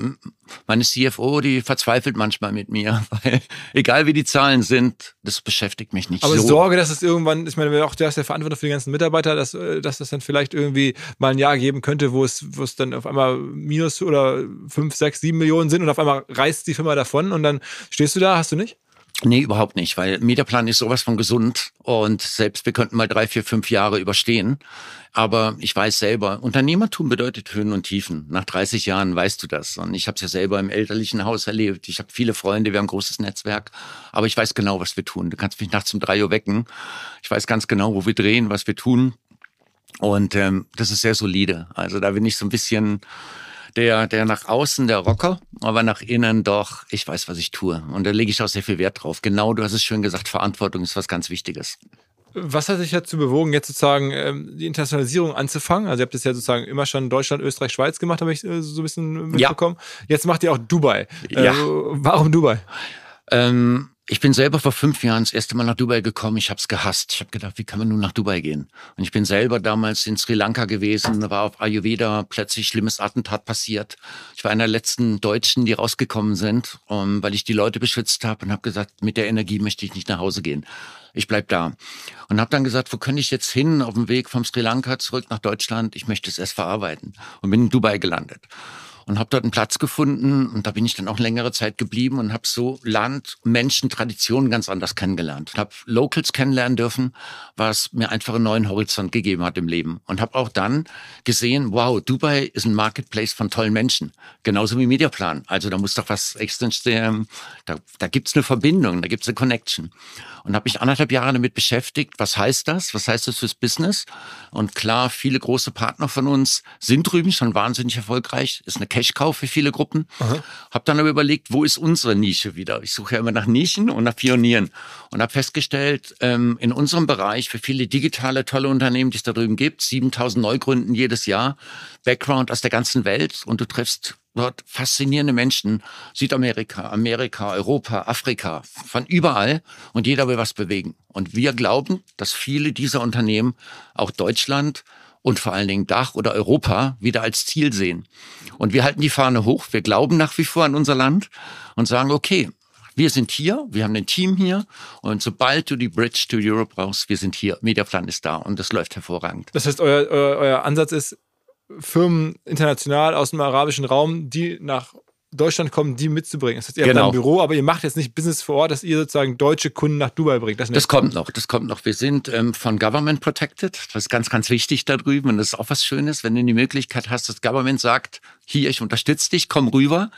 meine CFO, die verzweifelt manchmal mit mir, [laughs] weil egal wie die Zahlen sind, das beschäftigt mich nicht Aber so. Sorge, dass es irgendwann, ich meine, auch der ist der Verantwortung für die ganzen Mitarbeiter, dass, äh, dass das dann vielleicht irgendwie mal ein Jahr geben könnte, wo es, wo es dann auf einmal minus oder fünf, sechs, sieben Millionen sind und auf einmal reißt die Firma davon und dann stehst du da, hast du nicht? Nee, überhaupt nicht, weil Mediaplan ist sowas von gesund und selbst wir könnten mal drei, vier, fünf Jahre überstehen. Aber ich weiß selber, Unternehmertum bedeutet Höhen und Tiefen. Nach 30 Jahren weißt du das. Und ich habe es ja selber im elterlichen Haus erlebt. Ich habe viele Freunde, wir haben ein großes Netzwerk. Aber ich weiß genau, was wir tun. Du kannst mich nachts um drei Uhr wecken. Ich weiß ganz genau, wo wir drehen, was wir tun. Und ähm, das ist sehr solide. Also da bin ich so ein bisschen der, der nach außen der Rocker, aber nach innen doch, ich weiß, was ich tue. Und da lege ich auch sehr viel Wert drauf. Genau, du hast es schön gesagt, Verantwortung ist was ganz Wichtiges. Was hat sich dazu bewogen, jetzt sozusagen ähm, die Internationalisierung anzufangen? Also ihr habt das ja sozusagen immer schon Deutschland, Österreich, Schweiz gemacht, habe ich äh, so ein bisschen mitbekommen. Ja. Jetzt macht ihr auch Dubai. Ja. Äh, warum Dubai? Ähm, ich bin selber vor fünf Jahren das erste Mal nach Dubai gekommen. Ich habe es gehasst. Ich habe gedacht, wie kann man nun nach Dubai gehen? Und ich bin selber damals in Sri Lanka gewesen, war auf Ayurveda, plötzlich schlimmes Attentat passiert. Ich war einer der letzten Deutschen, die rausgekommen sind, um, weil ich die Leute beschützt habe und habe gesagt, mit der Energie möchte ich nicht nach Hause gehen. Ich bleib da. Und habe dann gesagt, wo könnte ich jetzt hin auf dem Weg vom Sri Lanka zurück nach Deutschland? Ich möchte es erst verarbeiten und bin in Dubai gelandet und habe dort einen Platz gefunden und da bin ich dann auch längere Zeit geblieben und habe so Land, Menschen, Traditionen ganz anders kennengelernt. Habe Locals kennenlernen dürfen, was mir einfach einen neuen Horizont gegeben hat im Leben und habe auch dann gesehen, wow, Dubai ist ein Marketplace von tollen Menschen, genauso wie Mediaplan. Also da muss doch was extra, da, da gibt's eine Verbindung, da gibt's eine Connection und habe mich anderthalb Jahre damit beschäftigt. Was heißt das? Was heißt das fürs Business? Und klar, viele große Partner von uns sind drüben schon wahnsinnig erfolgreich. Ist eine Cash-Cow für viele Gruppen. Habe dann aber überlegt, wo ist unsere Nische wieder? Ich suche ja immer nach Nischen und nach Pionieren und habe festgestellt, ähm, in unserem Bereich für viele digitale tolle Unternehmen, die es da drüben gibt, 7000 Neugründen jedes Jahr, Background aus der ganzen Welt und du triffst dort faszinierende Menschen, Südamerika, Amerika, Europa, Afrika, von überall und jeder will was bewegen. Und wir glauben, dass viele dieser Unternehmen auch Deutschland und vor allen Dingen Dach oder Europa wieder als Ziel sehen. Und wir halten die Fahne hoch, wir glauben nach wie vor an unser Land und sagen, okay, wir sind hier, wir haben ein Team hier und sobald du die Bridge to Europe brauchst, wir sind hier, Mediaplan ist da und das läuft hervorragend. Das heißt, euer, euer, euer Ansatz ist, Firmen international aus dem arabischen Raum, die nach Deutschland kommen, die mitzubringen. Das heißt, ihr genau. habt ein Büro, aber ihr macht jetzt nicht Business vor Ort, dass ihr sozusagen deutsche Kunden nach Dubai bringt. Das, das kommt noch, das kommt noch. Wir sind ähm, von Government protected. Das ist ganz, ganz wichtig da drüben. Und das ist auch was Schönes, wenn du die Möglichkeit hast, das Government sagt, hier, ich unterstütze dich, komm rüber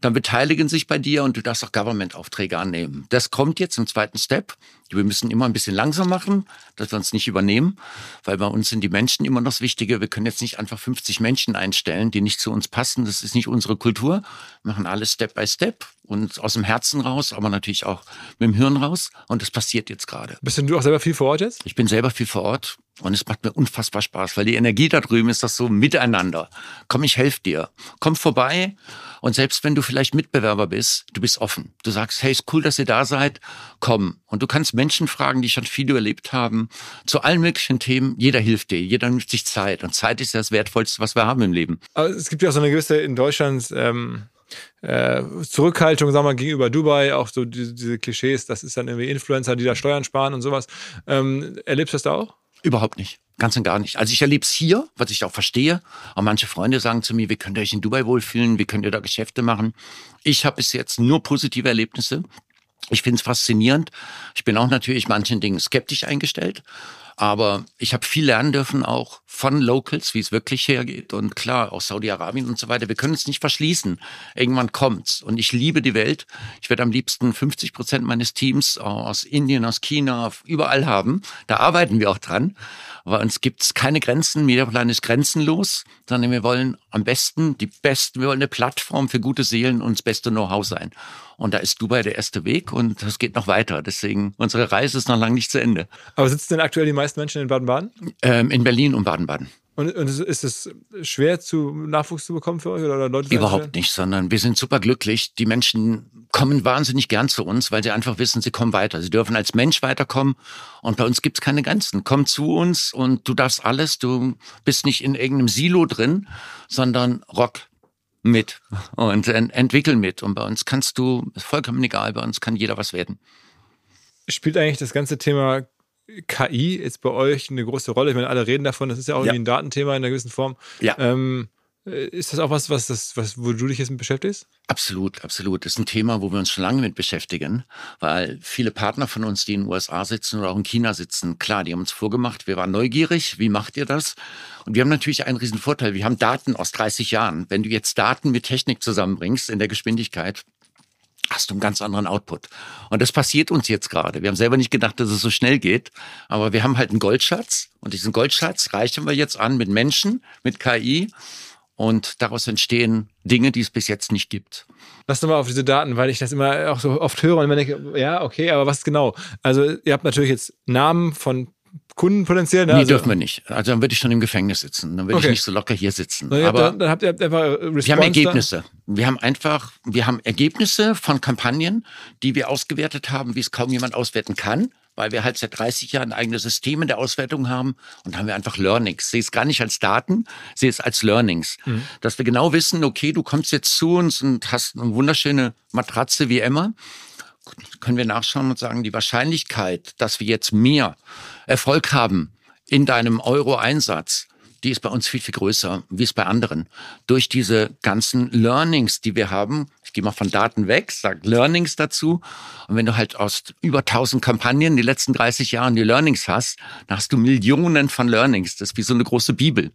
dann beteiligen sich bei dir und du darfst auch Government-Aufträge annehmen. Das kommt jetzt im zweiten Step. Wir müssen immer ein bisschen langsam machen, dass wir uns nicht übernehmen, weil bei uns sind die Menschen immer noch das Wichtige. Wir können jetzt nicht einfach 50 Menschen einstellen, die nicht zu uns passen. Das ist nicht unsere Kultur. Wir machen alles Step by Step und aus dem Herzen raus, aber natürlich auch mit dem Hirn raus. Und das passiert jetzt gerade. Bist denn du auch selber viel vor Ort jetzt? Ich bin selber viel vor Ort. Und es macht mir unfassbar Spaß, weil die Energie da drüben ist das so miteinander. Komm, ich helfe dir. Komm vorbei. Und selbst wenn du vielleicht Mitbewerber bist, du bist offen. Du sagst, hey, ist cool, dass ihr da seid. Komm. Und du kannst Menschen fragen, die schon viel erlebt haben, zu allen möglichen Themen. Jeder hilft dir. Jeder nimmt sich Zeit. Und Zeit ist das Wertvollste, was wir haben im Leben. Aber es gibt ja auch so eine gewisse in Deutschland, ähm äh, Zurückhaltung, sagen wir mal, gegenüber Dubai, auch so diese, diese, Klischees, das ist dann irgendwie Influencer, die da Steuern sparen und sowas. Ähm, erlebst du das da auch? Überhaupt nicht. Ganz und gar nicht. Also ich erlebe es hier, was ich auch verstehe. Aber manche Freunde sagen zu mir, wie könnt ihr euch in Dubai wohlfühlen? Wie könnt ihr da Geschäfte machen? Ich habe bis jetzt nur positive Erlebnisse. Ich finde es faszinierend. Ich bin auch natürlich manchen Dingen skeptisch eingestellt. Aber ich habe viel lernen dürfen auch von Locals, wie es wirklich hergeht. Und klar, auch Saudi-Arabien und so weiter. Wir können uns nicht verschließen. Irgendwann kommt's. Und ich liebe die Welt. Ich werde am liebsten 50 Prozent meines Teams aus Indien, aus China, überall haben. Da arbeiten wir auch dran. Aber uns gibt's keine Grenzen. Mediaplan ist grenzenlos, sondern wir wollen am besten die besten, wir wollen eine Plattform für gute Seelen und das beste Know-how sein. Und da ist Dubai der erste Weg und das geht noch weiter. Deswegen, unsere Reise ist noch lange nicht zu Ende. Aber sitzen denn aktuell die meisten Menschen in Baden-Baden? Ähm, in Berlin und Baden-Baden. Und, und ist es schwer, zu Nachwuchs zu bekommen für euch oder Leute? Überhaupt nicht, sondern wir sind super glücklich. Die Menschen kommen wahnsinnig gern zu uns, weil sie einfach wissen, sie kommen weiter. Sie dürfen als Mensch weiterkommen und bei uns gibt's keine Grenzen. Komm zu uns und du darfst alles. Du bist nicht in irgendeinem Silo drin, sondern rock mit und entwickel mit. Und bei uns kannst du, ist vollkommen egal, bei uns kann jeder was werden. Spielt eigentlich das ganze Thema KI jetzt bei euch eine große Rolle? Ich meine, alle reden davon, das ist ja auch ja. irgendwie ein Datenthema in einer gewissen Form. Ja. Ähm, äh, ist das auch was, was, das, was, wo du dich jetzt mit beschäftigst? Absolut, absolut. Das ist ein Thema, wo wir uns schon lange mit beschäftigen, weil viele Partner von uns, die in den USA sitzen oder auch in China sitzen, klar, die haben uns vorgemacht, wir waren neugierig, wie macht ihr das? Und wir haben natürlich einen riesen Vorteil, wir haben Daten aus 30 Jahren. Wenn du jetzt Daten mit Technik zusammenbringst in der Geschwindigkeit, hast du einen ganz anderen Output. Und das passiert uns jetzt gerade. Wir haben selber nicht gedacht, dass es so schnell geht, aber wir haben halt einen Goldschatz und diesen Goldschatz reichen wir jetzt an mit Menschen, mit KI und daraus entstehen Dinge, die es bis jetzt nicht gibt. Lass doch mal auf diese Daten, weil ich das immer auch so oft höre und immer denke, ja, okay, aber was genau? Also ihr habt natürlich jetzt Namen von Kunden potenziell? Ne? Nee, also, dürfen wir nicht. Also dann würde ich schon im Gefängnis sitzen. Dann würde okay. ich nicht so locker hier sitzen. Na, aber dann, dann habt ihr einfach Response Wir haben Ergebnisse. Da? Wir haben einfach, wir haben Ergebnisse von Kampagnen, die wir ausgewertet haben, wie es kaum jemand auswerten kann weil wir halt seit 30 Jahren eigene Systeme der Auswertung haben und haben wir einfach Learnings. Sehe es gar nicht als Daten, sehe es als Learnings. Mhm. Dass wir genau wissen, okay, du kommst jetzt zu uns und hast eine wunderschöne Matratze wie Emma können wir nachschauen und sagen, die Wahrscheinlichkeit, dass wir jetzt mehr Erfolg haben in deinem Euro-Einsatz, die ist bei uns viel, viel größer, wie es bei anderen. Durch diese ganzen Learnings, die wir haben, ich gehe mal von Daten weg, sag Learnings dazu. Und wenn du halt aus über 1000 Kampagnen die letzten 30 Jahre die Learnings hast, dann hast du Millionen von Learnings. Das ist wie so eine große Bibel.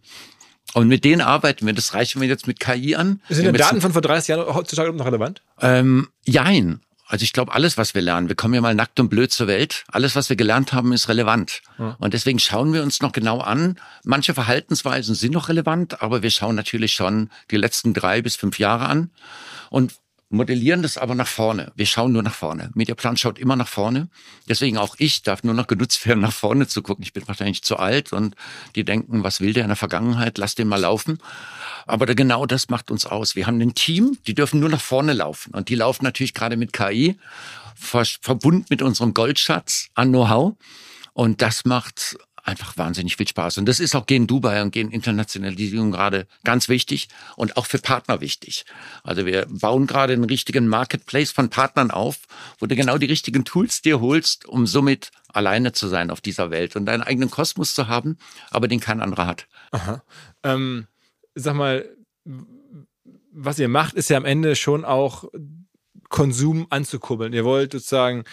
Und mit denen arbeiten wir. Das reichen wir jetzt mit KI an. Sind die Daten von vor 30 Jahren heutzutage noch relevant? Ähm, jein. Also ich glaube, alles, was wir lernen, wir kommen ja mal nackt und blöd zur Welt, alles, was wir gelernt haben, ist relevant. Ja. Und deswegen schauen wir uns noch genau an. Manche Verhaltensweisen sind noch relevant, aber wir schauen natürlich schon die letzten drei bis fünf Jahre an und modellieren das aber nach vorne. Wir schauen nur nach vorne. Mediaplan schaut immer nach vorne. Deswegen auch ich darf nur noch genutzt werden, nach vorne zu gucken. Ich bin wahrscheinlich zu alt und die denken, was will der in der Vergangenheit? Lass den mal laufen. Aber genau das macht uns aus. Wir haben ein Team, die dürfen nur nach vorne laufen. Und die laufen natürlich gerade mit KI, verbunden mit unserem Goldschatz an Know-how. Und das macht einfach wahnsinnig viel Spaß. Und das ist auch gegen Dubai und gegen Internationalisierung gerade ganz wichtig und auch für Partner wichtig. Also wir bauen gerade einen richtigen Marketplace von Partnern auf, wo du genau die richtigen Tools dir holst, um somit alleine zu sein auf dieser Welt und deinen eigenen Kosmos zu haben, aber den kein anderer hat. Aha. Ähm, sag mal, was ihr macht, ist ja am Ende schon auch Konsum anzukurbeln. Ihr wollt sozusagen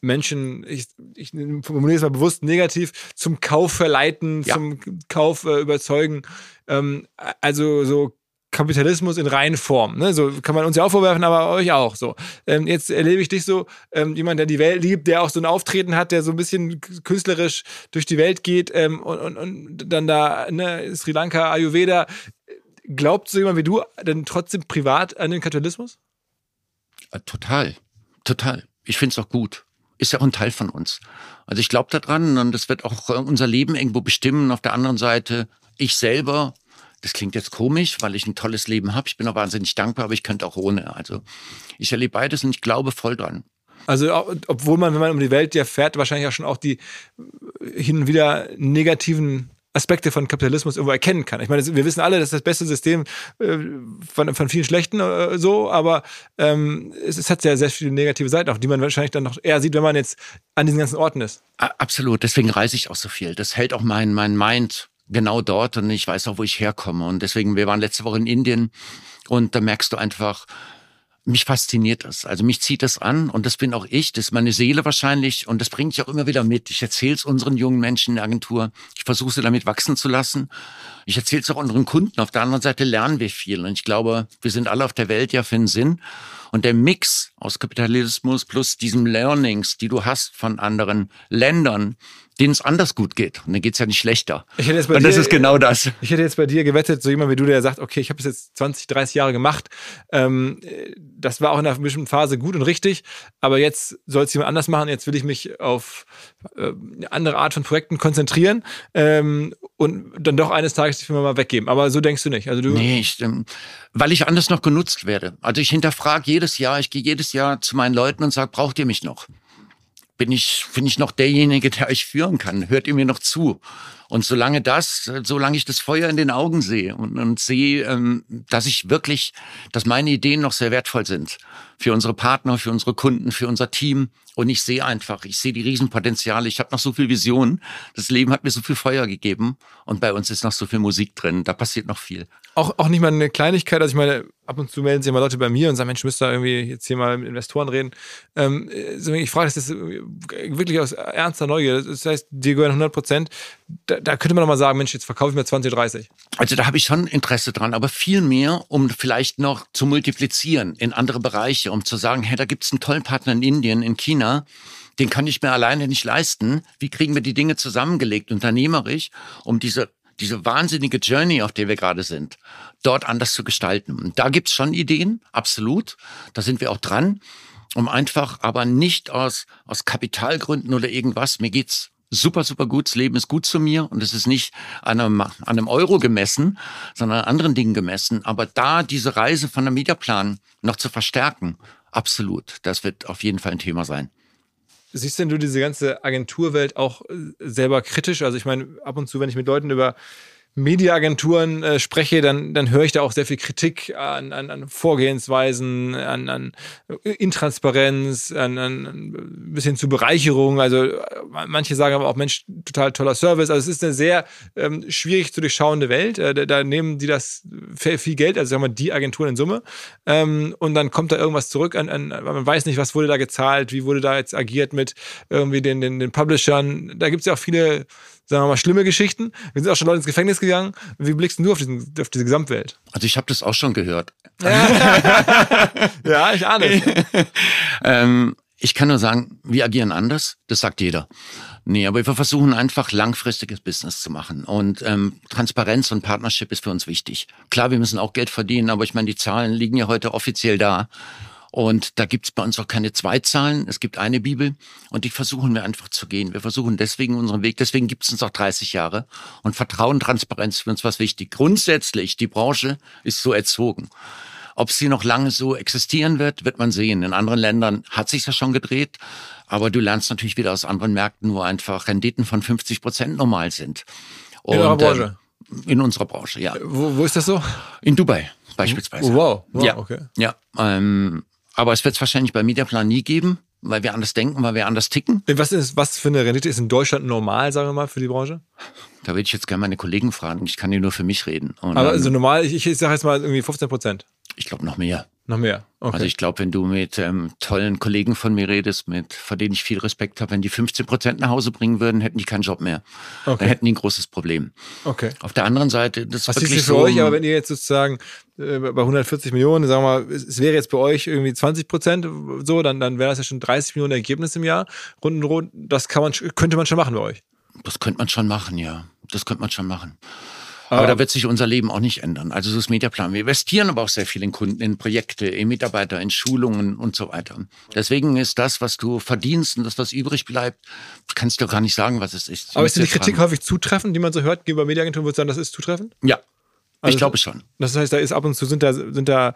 Menschen, ich, ich formuliere es mal bewusst negativ, zum Kauf verleiten, ja. zum Kauf äh, überzeugen. Ähm, also so Kapitalismus in reinen Form. Ne? So kann man uns ja auch vorwerfen, aber euch auch. So ähm, jetzt erlebe ich dich so ähm, jemand, der die Welt liebt, der auch so ein Auftreten hat, der so ein bisschen künstlerisch durch die Welt geht ähm, und, und, und dann da ne, Sri Lanka Ayurveda. Glaubt so jemand wie du denn trotzdem privat an den Kapitalismus? Äh, total, total. Ich finde es auch gut. Ist ja auch ein Teil von uns. Also ich glaube daran und das wird auch äh, unser Leben irgendwo bestimmen. Auf der anderen Seite, ich selber, das klingt jetzt komisch, weil ich ein tolles Leben habe. Ich bin auch wahnsinnig dankbar, aber ich könnte auch ohne. Also ich erlebe beides und ich glaube voll dran. Also obwohl man, wenn man um die Welt ja fährt, wahrscheinlich auch schon auch die äh, hin und wieder negativen Aspekte von Kapitalismus irgendwo erkennen kann. Ich meine, wir wissen alle, das ist das beste System äh, von, von vielen schlechten äh, so, aber ähm, es, es, hat ja sehr viele negative Seiten auch, die man wahrscheinlich dann noch eher sieht, wenn man jetzt an diesen ganzen Orten ist. Absolut, deswegen reise ich auch so viel. Das hält auch mein, mein Mind genau dort und ich weiß auch, wo ich herkomme. Und deswegen, wir waren letzte Woche in Indien und da merkst du einfach, mich fasziniert das. Also mich zieht das an und das bin auch ich, das ist meine Seele wahrscheinlich und das bringe ich auch immer wieder mit. Ich erzähle es unseren jungen Menschen in der Agentur. Ich versuche sie damit wachsen zu lassen. Ich erzähle es auch unseren Kunden. Auf der anderen Seite lernen wir viel und ich glaube, wir sind alle auf der Welt ja für einen Sinn. Und der Mix aus Kapitalismus plus diesen Learnings, die du hast von anderen Ländern, denen es anders gut geht. Und dann geht's ja nicht schlechter. Ich hätte jetzt bei und dir, das ist genau das. Ich hätte jetzt bei dir gewettet, so jemand wie du, der sagt, okay, ich habe es jetzt 20, 30 Jahre gemacht. Ähm, das war auch in einer bestimmten Phase gut und richtig, aber jetzt soll es jemand anders machen. Jetzt will ich mich auf äh, eine andere Art von Projekten konzentrieren ähm, und dann doch eines Tages die Firma mal weggeben. Aber so denkst du nicht. Also du Nee, ich, ähm, weil ich anders noch genutzt werde. Also ich hinterfrage jedes Jahr, ich gehe jedes Jahr zu meinen Leuten und sage, braucht ihr mich noch? Bin ich, bin ich noch derjenige, der euch führen kann? Hört ihr mir noch zu? Und solange das, solange ich das Feuer in den Augen sehe und, und sehe, ähm, dass ich wirklich, dass meine Ideen noch sehr wertvoll sind für unsere Partner, für unsere Kunden, für unser Team. Und ich sehe einfach, ich sehe die Riesenpotenziale. Ich habe noch so viel Vision. Das Leben hat mir so viel Feuer gegeben und bei uns ist noch so viel Musik drin. Da passiert noch viel. Auch, auch nicht mal eine Kleinigkeit. Also ich meine, ab und zu melden sich immer Leute bei mir und sagen, Mensch, müsst ihr irgendwie jetzt hier mal mit Investoren reden. Ähm, ich frage das jetzt wirklich aus ernster Neugier. Das heißt, dir gehören 100 Prozent. Da, da, könnte man doch mal sagen, Mensch, jetzt verkaufe ich mir 20, 30. Also da habe ich schon Interesse dran, aber viel mehr, um vielleicht noch zu multiplizieren in andere Bereiche, um zu sagen, hey, da gibt's einen tollen Partner in Indien, in China, den kann ich mir alleine nicht leisten. Wie kriegen wir die Dinge zusammengelegt, unternehmerisch, um diese diese wahnsinnige Journey, auf der wir gerade sind, dort anders zu gestalten. Und da gibt's schon Ideen, absolut. Da sind wir auch dran, um einfach, aber nicht aus, aus Kapitalgründen oder irgendwas. Mir geht's super, super gut. Das Leben ist gut zu mir und es ist nicht an einem, an einem Euro gemessen, sondern an anderen Dingen gemessen. Aber da diese Reise von der Mediaplan noch zu verstärken, absolut. Das wird auf jeden Fall ein Thema sein. Siehst denn du diese ganze Agenturwelt auch äh, selber kritisch? Also ich meine, ab und zu, wenn ich mit Leuten über Mediaagenturen äh, spreche, dann, dann höre ich da auch sehr viel Kritik an, an, an Vorgehensweisen, an, an Intransparenz, an, an ein bisschen zu Bereicherung. Also manche sagen aber auch, Mensch, total toller Service. Also es ist eine sehr ähm, schwierig zu durchschauende Welt. Äh, da, nehmen die das viel Geld, also sagen wir die Agenturen in Summe. Ähm, und dann kommt da irgendwas zurück. An, an, man weiß nicht, was wurde da gezahlt, wie wurde da jetzt agiert mit irgendwie den, den, den Publishern. Da gibt es ja auch viele sagen wir mal, schlimme Geschichten. Wir sind auch schon Leute ins Gefängnis gegangen. Wie blickst du auf, diesen, auf diese Gesamtwelt? Also ich habe das auch schon gehört. [laughs] ja, ich ahne es. [laughs] ähm, ich kann nur sagen, wir agieren anders. Das sagt jeder. Nee, aber wir versuchen einfach langfristiges Business zu machen. Und ähm, Transparenz und Partnership ist für uns wichtig. Klar, wir müssen auch Geld verdienen, aber ich meine, die Zahlen liegen ja heute offiziell da. Und da gibt's bei uns auch keine Zweitzahlen. Es gibt eine Bibel und die versuchen wir einfach zu gehen. Wir versuchen deswegen unseren Weg, deswegen gibt's uns auch 30 Jahre. Und Vertrauen, Transparenz ist für uns was wichtig. Grundsätzlich, die Branche ist so erzogen. Ob sie noch lange so existieren wird, wird man sehen. In anderen Ländern hat sich ja schon gedreht. Aber du lernst natürlich wieder aus anderen Märkten, wo einfach Renditen von 50 Prozent normal sind. Und, in eurer Branche? Äh, in unserer Branche, ja. Wo, wo ist das so? In Dubai beispielsweise. Wow, wow ja, okay. Ja, ähm, aber es wird es wahrscheinlich bei Mediaplan nie geben, weil wir anders denken, weil wir anders ticken. Was ist, was für eine Rendite ist in Deutschland normal, sagen wir mal, für die Branche? Da würde ich jetzt gerne meine Kollegen fragen. Ich kann hier nur für mich reden. Und Aber also normal, ich, ich sage jetzt mal irgendwie 15 Prozent. Ich glaube noch mehr. Noch mehr. Okay. Also ich glaube, wenn du mit ähm, tollen Kollegen von mir redest, mit vor denen ich viel Respekt habe, wenn die 15 Prozent nach Hause bringen würden, hätten die keinen Job mehr. Okay. Dann hätten die ein großes Problem. Okay. Auf der anderen Seite, das Was ist wirklich ist für so, euch, aber wenn ihr jetzt sozusagen äh, bei 140 Millionen, sagen wir mal, es, es wäre jetzt bei euch irgendwie 20 Prozent so, dann, dann wäre das ja schon 30 Millionen Ergebnis im Jahr. Rund und rund, das kann man, könnte man schon machen bei euch. Das könnte man schon machen, ja. Das könnte man schon machen. Aber ah. da wird sich unser Leben auch nicht ändern. Also so ist Mediaplan. Wir investieren aber auch sehr viel in Kunden, in Projekte, in Mitarbeiter, in Schulungen und so weiter. Deswegen ist das, was du verdienst und das, was übrig bleibt, kannst du gar nicht sagen, was es ist. Aber ist die Kritik häufig zutreffend, die man so hört gegenüber Mediaagenturen? Würdest du sagen, das ist zutreffend? Ja. Also ich glaube schon. Das heißt, da ist ab und zu sind da, sind da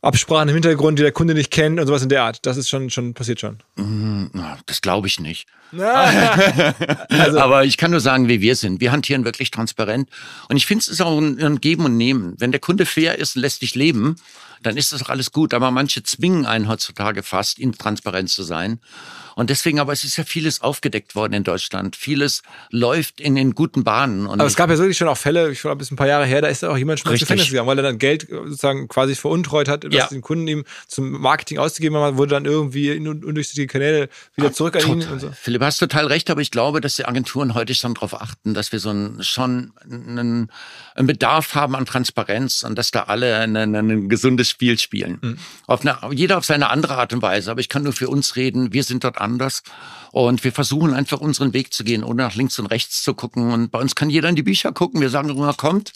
Absprachen im Hintergrund, die der Kunde nicht kennt und sowas in der Art. Das ist schon, schon passiert schon. Mm, das glaube ich nicht. [laughs] also. Aber ich kann nur sagen, wie wir sind. Wir hantieren wirklich transparent. Und ich finde es ist auch ein, Geben und Nehmen. Wenn der Kunde fair ist lässt dich leben, dann ist das doch alles gut. Aber manche zwingen einen heutzutage fast, intransparent zu sein. Und deswegen, aber es ist ja vieles aufgedeckt worden in Deutschland. Vieles läuft in den guten Bahnen. Und aber es gab ja wirklich schon auch Fälle, ich glaube, es ist ein paar Jahre her, da ist auch jemand schon ins. Gefängnis gegangen, weil er dann Geld sozusagen quasi veruntreut hat, was Ja. den Kunden ihm zum Marketing ausgegeben hat, wurde dann irgendwie in un- undurchsichtige Kanäle wieder zurück an ihn und so. Philipp, hast total recht, aber ich glaube, dass die Agenturen heute schon darauf achten, dass wir so ein, schon einen, einen Bedarf haben an Transparenz und dass da alle ein, ein, ein gesundes Spiel spielen. Mhm. Auf eine, jeder auf seine andere Art und Weise, aber ich kann nur für uns reden, wir sind dort anders und wir versuchen einfach unseren Weg zu gehen, ohne nach links und rechts zu gucken und bei uns kann jeder in die Bücher gucken, wir sagen immer, kommt.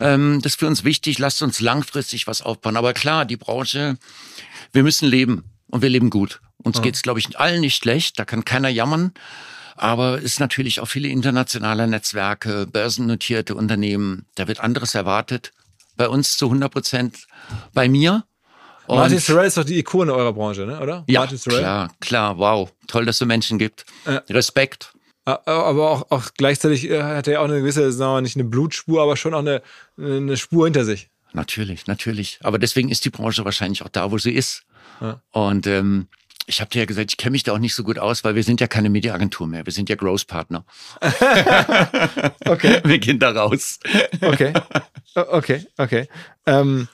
Ähm, das ist für uns wichtig, lasst uns langfristig was aufbauen, aber klar, die Branche, wir müssen leben und wir leben gut. Uns geht's, glaube ich, allen nicht schlecht, da kann keiner jammern. Aber es ist natürlich auch viele internationale Netzwerke, börsennotierte Unternehmen, da wird anderes erwartet. Bei uns zu 100 Prozent bei mir. Und Martin Sorrell ist doch die Ikone eurer Branche, ne? oder? ja, Martin Sorrell. klar, klar, wow. Toll, dass es so Menschen gibt. Ja. Respekt. Aber auch, auch gleichzeitig äh, hat er ja auch eine gewisse, sagen wir mal, nicht eine Blutspur, aber schon auch eine, eine Spur hinter sich. Natürlich, natürlich. Aber deswegen ist die Branche wahrscheinlich auch da, wo sie ist. Ja. Und ähm, ich habe dir ja gesagt, ich kenne mich da auch nicht so gut aus, weil wir sind ja keine Mediaagentur mehr. Wir sind ja Growth-Partner. [laughs] Okay. [laughs] Wir gehen da raus. Okay. Okay, okay. Ähm,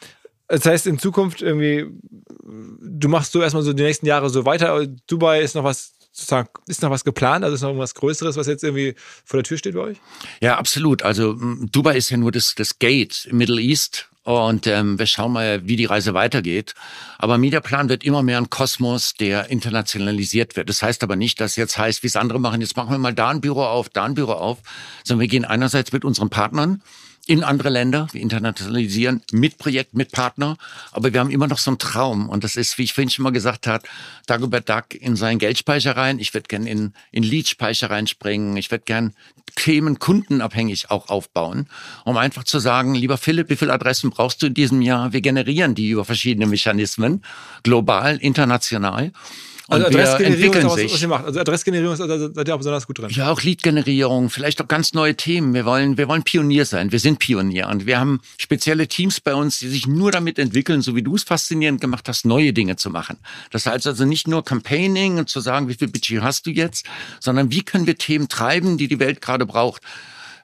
das heißt, in Zukunft irgendwie, du machst so erstmal so die nächsten Jahre so weiter. Dubai ist noch was, sozusagen, ist noch was geplant? Also ist noch irgendwas Größeres, was jetzt irgendwie vor der Tür steht bei euch? Ja, absolut. Also Dubai ist ja nur das, das Gate im Middle East. Und ähm, wir schauen mal, wie die Reise weitergeht. Aber Mediaplan wird immer mehr ein Kosmos, der internationalisiert wird. Das heißt aber nicht, dass jetzt heißt, wie es andere machen, jetzt machen wir mal da ein Büro auf, da ein Büro auf, sondern wir gehen einerseits mit unseren Partnern in andere Länder, wir internationalisieren mit Projekt, mit Partner, aber wir haben immer noch so einen Traum. Und das ist, wie ich vorhin schon mal gesagt habe, Dagobert Duck in seinen Geldspeicher rein, ich würde gern in, in Leadspeicher reinspringen, ich würde gern Themen kundenabhängig auch aufbauen, um einfach zu sagen, lieber Philipp, wie viele Adressen brauchst du in diesem Jahr? Wir generieren die über verschiedene Mechanismen, global, international. Und Also wir Adressgenerierung ist auch was, was ihr macht. Also Adressgenerierung ist, also seid ihr auch besonders gut drin. Ja, auch Lead-Generierung, vielleicht auch ganz neue Themen. Wir wollen, wir wollen Pionier sein. Wir sind Pionier und wir haben spezielle Teams bei uns, die sich nur damit entwickeln, so wie du es faszinierend gemacht hast, neue Dinge zu machen. Das heißt also nicht nur Campaigning und zu sagen, wie viel Budget hast du jetzt, sondern wie können wir Themen treiben, die die Welt gerade braucht.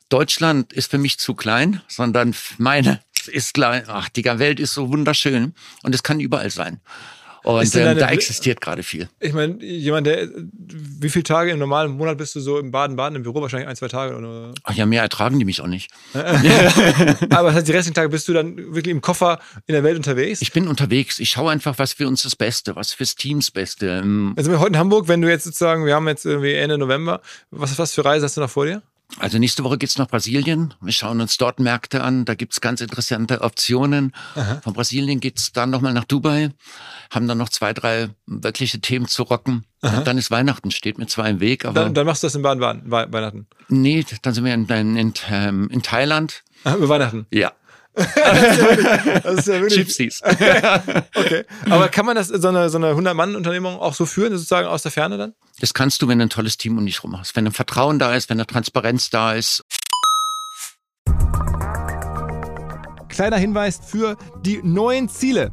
Deutschland ist für mich zu klein, sondern meine ist klein. Ach, die Welt ist so wunderschön und es kann überall sein. Und ähm, da existiert gerade viel. Ich meine, jemand, der, wie viele Tage im normalen Monat bist du so im Baden-Baden im Büro? Wahrscheinlich ein, zwei Tage oder? Ach ja, mehr ertragen die mich auch nicht. [laughs] Aber das heißt, die restlichen Tage bist du dann wirklich im Koffer in der Welt unterwegs? Ich bin unterwegs. Ich schaue einfach, was für uns das Beste, was fürs Team das Beste. Ähm, Also heute in Hamburg, wenn du jetzt sozusagen, wir haben jetzt irgendwie Ende November, was, was für Reise hast du noch vor dir? Also nächste Woche geht's nach Brasilien. Wir schauen uns dort Märkte an. Da gibt's ganz interessante Optionen. Von Brasilien geht's dann nochmal nach Dubai. Haben dann noch zwei, drei wirkliche Themen zu rocken. Und dann ist Weihnachten, steht mir zwar im Weg, aber Dann, dann machst du das in Baden-Baden, Wei- Weihnachten. nee, dann sind wir in, in, in, ähm, in Thailand. Ah, Über Weihnachten. Ja, [laughs] Das ist ja wirklich. Gypsies. [laughs] Okay. Aber kann man das, so eine, so eine 100-Mann-Unternehmung auch so führen, sozusagen aus der Ferne dann? Das kannst du, wenn du ein tolles Team um dich rum hast. Wenn ein Vertrauen da ist, wenn eine Transparenz da ist. Kleiner Hinweis für die neuen Ziele.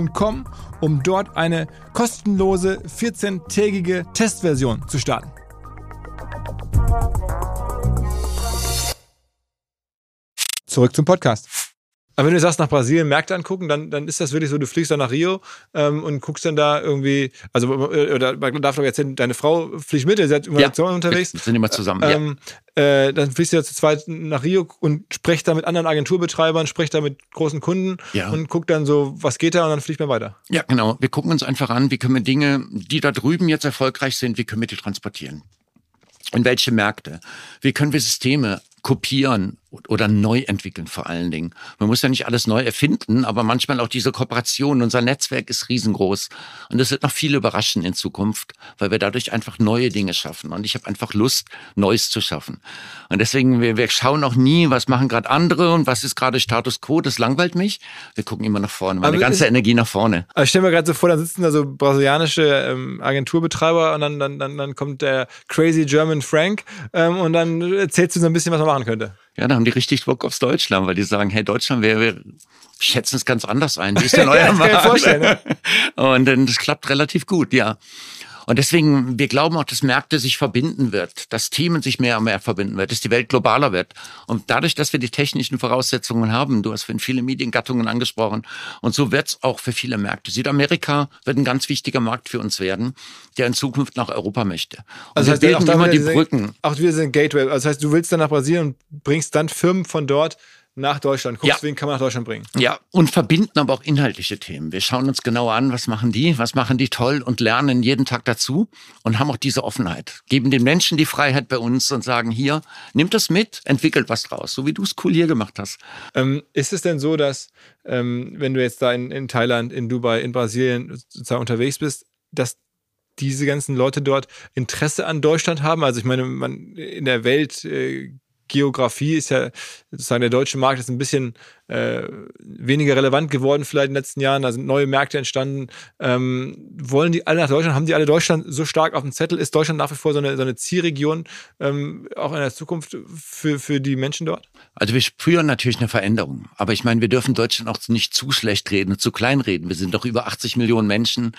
um dort eine kostenlose 14-tägige Testversion zu starten. Zurück zum Podcast. Aber wenn du sagst, nach Brasilien Märkte angucken, dann, dann ist das wirklich so, du fliegst dann nach Rio ähm, und guckst dann da irgendwie, also äh, oder man darf doch erzählen, deine Frau fliegt mit, ihr seid immer Ja, zusammen unterwegs. Sind immer zusammen. ja. Ähm, äh, dann fliegst du ja zu zweit nach Rio und sprecht da mit anderen Agenturbetreibern, sprecht da mit großen Kunden Ja. und guckt dann so, was geht da und dann fliegt man weiter. Ja, genau. Wir gucken uns einfach an, wie können wir Dinge, die da drüben jetzt erfolgreich sind, wie können wir die transportieren? In welche Märkte? Wie können wir Systeme kopieren, oder neu entwickeln vor allen Dingen. Man muss ja nicht alles neu erfinden, aber manchmal auch diese Kooperation. Unser Netzwerk ist riesengroß und es wird noch viel überraschen in Zukunft, weil wir dadurch einfach neue Dinge schaffen. Und ich habe einfach Lust, Neues zu schaffen. Und deswegen, wir, wir schauen auch nie, was machen gerade andere und was ist gerade Status Quo. Das langweilt mich. Wir gucken immer nach vorne, meine aber ganze ist, Energie nach vorne. Aber ich stelle mir gerade so vor, da sitzen da so brasilianische ähm, Agenturbetreiber und dann, dann, dann, dann kommt der Crazy German Frank ähm, und dann erzählst du so ein bisschen, was man machen könnte. Ja, da haben die richtig Bock aufs Deutschland, weil die sagen, hey, Deutschland, wir, wir schätzen es ganz anders ein. Wie ist denn [laughs] euer ja, Markt? [laughs] Und das klappt relativ gut, ja. Und deswegen, wir glauben auch, dass Märkte sich verbinden wird, dass Themen sich mehr und mehr verbinden wird, dass die Welt globaler wird. Und dadurch, dass wir die technischen Voraussetzungen haben, du hast für viele Mediengattungen angesprochen, und so wird es auch für viele Märkte. Südamerika wird ein ganz wichtiger Markt für uns werden, der in Zukunft nach Europa möchte. Und also wir heißt, bilden immer die Brücken. Auch wir sind Gateway. Also das heißt, du willst dann nach Brasilien und bringst dann Firmen von dort nach Deutschland. Guckst, ja. wen kann man nach Deutschland bringen. Ja, und verbinden aber auch inhaltliche Themen. Wir schauen uns genauer an, was machen die, was machen die toll und lernen jeden Tag dazu und haben auch diese Offenheit. Geben den Menschen die Freiheit bei uns und sagen, hier, nimmt das mit, entwickelt was draus, so wie du es cool hier gemacht hast. Ähm, ist es denn so, dass, ähm, wenn du jetzt da in, in Thailand, in Dubai, in Brasilien sozusagen unterwegs bist, dass diese ganzen Leute dort Interesse an Deutschland haben? Also ich meine, man in der Welt äh, Geografie ist ja sozusagen der deutsche Markt ist ein bisschen äh, weniger relevant geworden vielleicht in den letzten Jahren. Da sind neue Märkte entstanden. Ähm, wollen die alle nach Deutschland? Haben die alle Deutschland so stark auf dem Zettel? Ist Deutschland nach wie vor so eine, so eine Zielregion ähm, auch in der Zukunft für, für die Menschen dort? Also wir spüren natürlich eine Veränderung. Aber ich meine, wir dürfen Deutschland auch nicht zu schlecht reden, zu klein reden. Wir sind doch über 80 Millionen Menschen.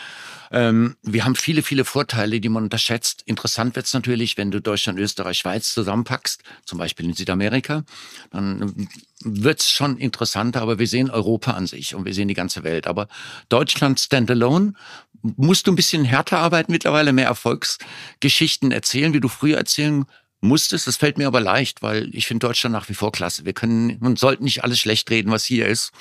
Ähm, wir haben viele, viele Vorteile, die man unterschätzt. Interessant wird es natürlich, wenn du Deutschland, Österreich, Schweiz zusammenpackst, zum Beispiel in Südamerika, dann wird es schon interessanter, aber wir sehen Europa an sich und wir sehen die ganze Welt. Aber Deutschland standalone musst du ein bisschen härter arbeiten mittlerweile, mehr Erfolgsgeschichten erzählen, wie du früher erzählen musstest. Das fällt mir aber leicht, weil ich finde Deutschland nach wie vor klasse. Wir können und sollten nicht alles schlecht reden, was hier ist.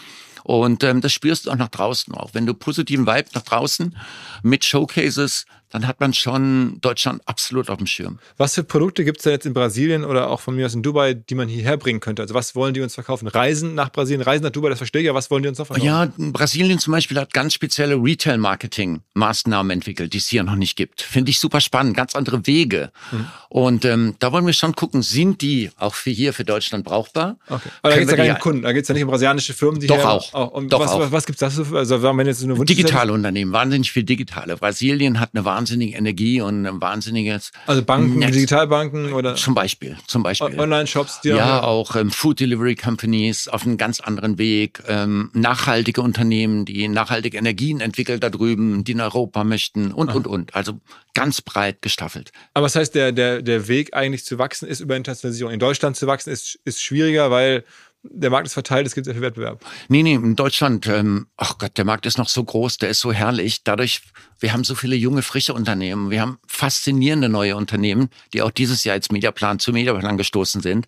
Und ähm, das spürst du auch nach draußen. Auch wenn du positiven Vibe nach draußen mit Showcases dann hat man schon Deutschland absolut auf dem Schirm. Was für Produkte gibt es denn jetzt in Brasilien oder auch von mir aus in Dubai, die man hierher bringen könnte? Also was wollen die uns verkaufen? Reisen nach Brasilien, Reisen nach Dubai, das verstehe ich ja. Was wollen die uns noch verkaufen? Ja, Brasilien zum Beispiel hat ganz spezielle Retail-Marketing-Maßnahmen entwickelt, die es hier noch nicht gibt. Finde ich super spannend, ganz andere Wege. Mhm. Und ähm, da wollen wir schon gucken, sind die auch für hier, für Deutschland brauchbar? Okay. Aber da geht es ja gar nicht um Kunden, da geht es ja nicht um brasilianische Firmen, die Doch hier auch. auch um Doch was, auch. was, was gibt es da? Also wenn jetzt eine Digitale Unternehmen, wahnsinnig viel digitale. Brasilien hat eine wahnsinnige Energie und ein wahnsinniges. Also Banken, Netz. Digitalbanken oder? Zum Beispiel, zum Beispiel. Online-Shops, die Ja, auch ähm, Food Delivery Companies auf einem ganz anderen Weg, ähm, nachhaltige Unternehmen, die nachhaltige Energien entwickeln da drüben, die in Europa möchten und, Aha. und, und. Also ganz breit gestaffelt. Aber das heißt, der, der, der Weg eigentlich zu wachsen ist über Internationalisierung. In Deutschland zu wachsen ist, ist schwieriger, weil der Markt ist verteilt, es gibt sehr viel Wettbewerb. Nee, nee, in Deutschland, ähm, ach Gott, der Markt ist noch so groß, der ist so herrlich. Dadurch, wir haben so viele junge, frische Unternehmen. Wir haben faszinierende neue Unternehmen, die auch dieses Jahr als Mediaplan zu Mediaplan gestoßen sind.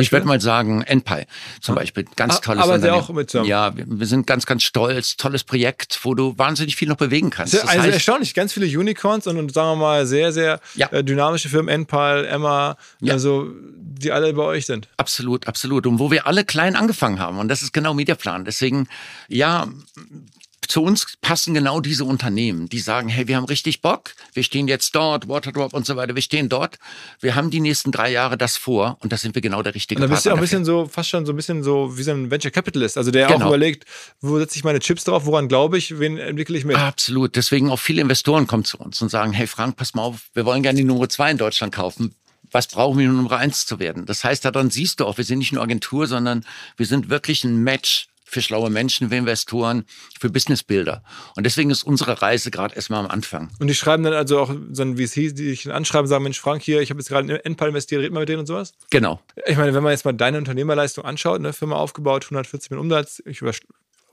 Ich würde mal sagen, Enpy zum Beispiel, ganz ah, tolles aber Unternehmen. auch mit so Ja, wir, sind ganz, ganz stolz, tolles Projekt, wo du wahnsinnig viel noch bewegen kannst. Sehr, also heißt, erstaunlich, ganz viele Unicorns und, und, sagen wir mal sehr, sehr ja. äh, dynamische Firmen, Enpal, Emma, ja. also die alle bei euch sind. Absolut, absolut. Und wo wir alle klein angefangen haben. Und das ist genau Mediaplan. Deswegen, ja, zu uns passen genau diese Unternehmen, die sagen, hey, wir haben richtig Bock, wir stehen jetzt dort, Waterdrop und so weiter, wir stehen dort, wir haben die nächsten drei Jahre das vor und da sind wir genau der richtige und da bist du auch ein bisschen so, fast schon so ein bisschen so wie so ein Venture Capitalist, also der genau. auch überlegt, wo setze ich meine Chips drauf, woran glaube ich, wen entwickle ich mit? Absolut, deswegen auch viele Investoren kommen zu uns und sagen, hey Frank, pass mal auf, wir wollen gerne die Nummer zwei in Deutschland kaufen, was brauchen wir, um Nummer eins zu werden? Das heißt, daran siehst du auch, wir sind nicht nur Agentur, sondern wir sind wirklich ein Match für schlaue Menschen, für Investoren, für Businessbilder. Und deswegen ist unsere Reise gerade erstmal am Anfang. Und die schreiben dann also auch so ein VC, die dich anschreiben, sagen, Mensch, Frank, hier, ich habe jetzt gerade in Endpal investiert, red mal mit denen und sowas? Genau. Ich meine, wenn man jetzt mal deine Unternehmerleistung anschaut, ne, Firma aufgebaut, 140 Millionen Umsatz, ich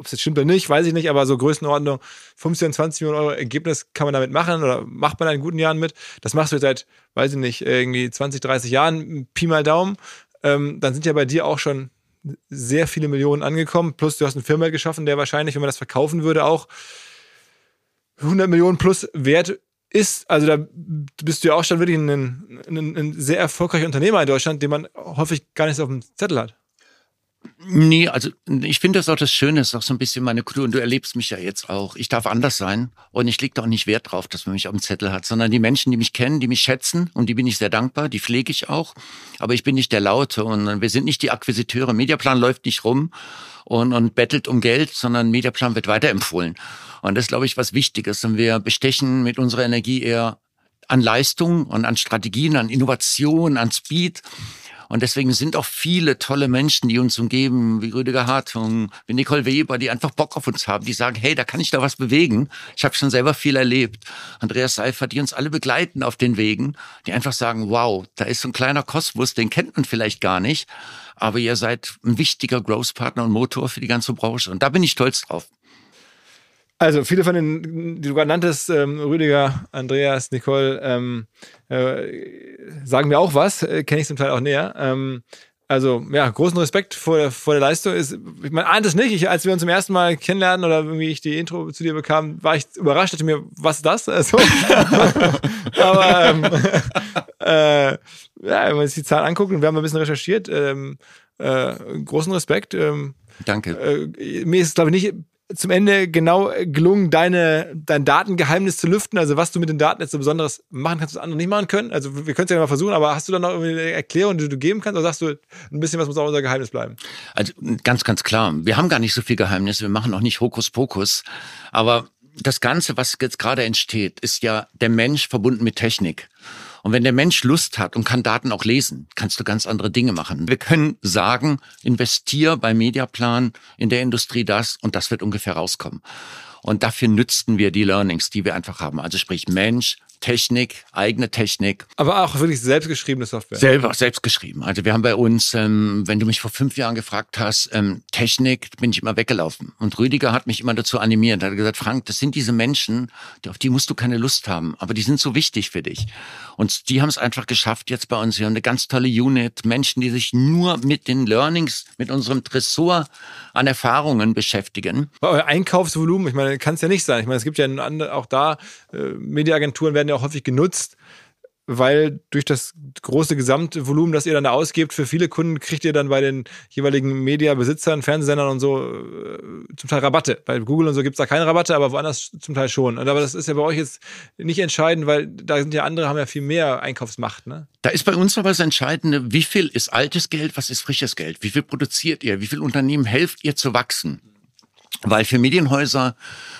ob es jetzt stimmt oder nicht, weiß ich nicht, aber so Größenordnung 15, 20 Millionen Euro Ergebnis kann man damit machen oder macht man in guten Jahren mit. Das machst du seit, weiß ich nicht, irgendwie 20, 30 Jahren, Pi mal Daumen. Ähm, dann sind ja bei dir auch schon sehr viele Millionen angekommen. Plus du hast einen Firma geschaffen, der wahrscheinlich, wenn man das verkaufen würde, auch 100 Millionen plus wert ist. Also da bist du ja auch schon wirklich ein, ein, ein sehr erfolgreicher Unternehmer in Deutschland, den man häufig gar nicht auf dem Zettel hat. Nee, also ich finde das auch das Schöne, ist auch so ein bisschen meine Kultur und du erlebst mich ja jetzt auch. Ich darf anders sein und ich lege da auch nicht Wert drauf, dass man mich auf dem Zettel hat, sondern die Menschen, die mich kennen, die mich schätzen und die bin ich sehr dankbar, die pflege ich auch. Aber ich bin nicht der Laute und wir sind nicht die Akquisiteure. Mediaplan läuft nicht rum und, und bettelt um Geld, sondern Mediaplan wird weiterempfohlen. Und das ist, glaube ich, was Wichtiges. Und wir bestechen mit unserer Energie eher an Leistung und an Strategien, an Innovation, an Speed. Und deswegen sind auch viele tolle Menschen, die uns umgeben, wie Rüdiger Hartung, wie Nicole Weber, die einfach Bock auf uns haben, die sagen, hey, da kann ich da was bewegen. Ich habe schon selber viel erlebt. Andreas Seifert, die uns alle begleiten auf den Wegen, die einfach sagen, wow, da ist so ein kleiner Kosmos, den kennt man vielleicht gar nicht, aber ihr seid ein wichtiger Growth-Partner und Motor für die ganze Branche. Und da bin ich stolz drauf. Also viele von den, die du gerade nanntest, ähm, Rüdiger, Andreas, Nicole, ähm, äh, sagen mir auch was, äh, kenne ich zum Teil auch näher. Ähm, also ja, großen Respekt vor der, vor der Leistung. Ist, ich meine, ahnt es nicht. Ich, als wir uns zum ersten Mal kennenlernen oder irgendwie ich die Intro zu dir bekam, war ich überrascht, dachte mir, was ist das? Also, [laughs] aber ähm, [laughs] äh, ja, wenn man sich die Zahlen anguckt und wir haben ein bisschen recherchiert, ähm, äh, großen Respekt. Ähm, Danke. Äh, mir ist es, glaube ich, nicht zum Ende genau gelungen, deine, dein Datengeheimnis zu lüften? Also was du mit den Daten jetzt so Besonderes machen kannst, was andere nicht machen können? Also wir können es ja mal versuchen, aber hast du da noch irgendwie eine Erklärung, die du geben kannst? Oder sagst du, ein bisschen was muss auch unser Geheimnis bleiben? Also ganz, ganz klar. Wir haben gar nicht so viel Geheimnis. Wir machen auch nicht Hokuspokus. Aber das Ganze, was jetzt gerade entsteht, ist ja der Mensch verbunden mit Technik. Und wenn der Mensch Lust hat und kann Daten auch lesen, kannst du ganz andere Dinge machen. Wir können sagen, investier bei Mediaplan in der Industrie das und das wird ungefähr rauskommen. Und dafür nützten wir die Learnings, die wir einfach haben. Also sprich Mensch, Technik, eigene Technik. Aber auch wirklich selbstgeschriebene Software. Selber, selbst geschrieben. Also wir haben bei uns, ähm, wenn du mich vor fünf Jahren gefragt hast, ähm, Technik, bin ich immer weggelaufen. Und Rüdiger hat mich immer dazu animiert. Er hat gesagt, Frank, das sind diese Menschen, auf die musst du keine Lust haben, aber die sind so wichtig für dich. Und die haben es einfach geschafft jetzt bei uns. Wir haben eine ganz tolle Unit, Menschen, die sich nur mit den Learnings, mit unserem Tresor an Erfahrungen beschäftigen. Euer Einkaufsvolumen, ich meine, kann es ja nicht sein. Ich meine, es gibt ja auch da, äh, Mediaagenturen werden ja auch häufig genutzt, weil durch das große Gesamtvolumen, das ihr dann da ausgebt, für viele Kunden kriegt ihr dann bei den jeweiligen Mediabesitzern, Fernsehsendern und so äh, zum Teil Rabatte. Bei Google und so gibt es da keine Rabatte, aber woanders zum Teil schon. Und aber das ist ja bei euch jetzt nicht entscheidend, weil da sind ja andere, haben ja viel mehr Einkaufsmacht. Ne? Da ist bei uns aber das Entscheidende, wie viel ist altes Geld, was ist frisches Geld? Wie viel produziert ihr? Wie viel Unternehmen helft ihr zu wachsen? Weil für Medienhäuser,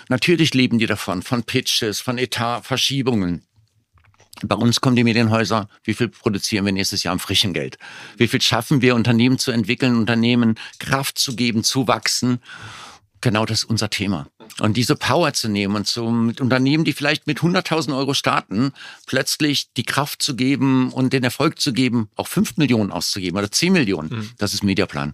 natürlich leben die davon, von Pitches, von Etatverschiebungen. Bei uns kommen die Medienhäuser, wie viel produzieren wir nächstes Jahr am frischen Geld? Wie viel schaffen wir, Unternehmen zu entwickeln, Unternehmen Kraft zu geben, zu wachsen? Genau das ist unser Thema. Und diese Power zu nehmen und so mit Unternehmen, die vielleicht mit 100.000 Euro starten, plötzlich die Kraft zu geben und den Erfolg zu geben, auch 5 Millionen auszugeben oder 10 Millionen, mhm. das ist Mediaplan.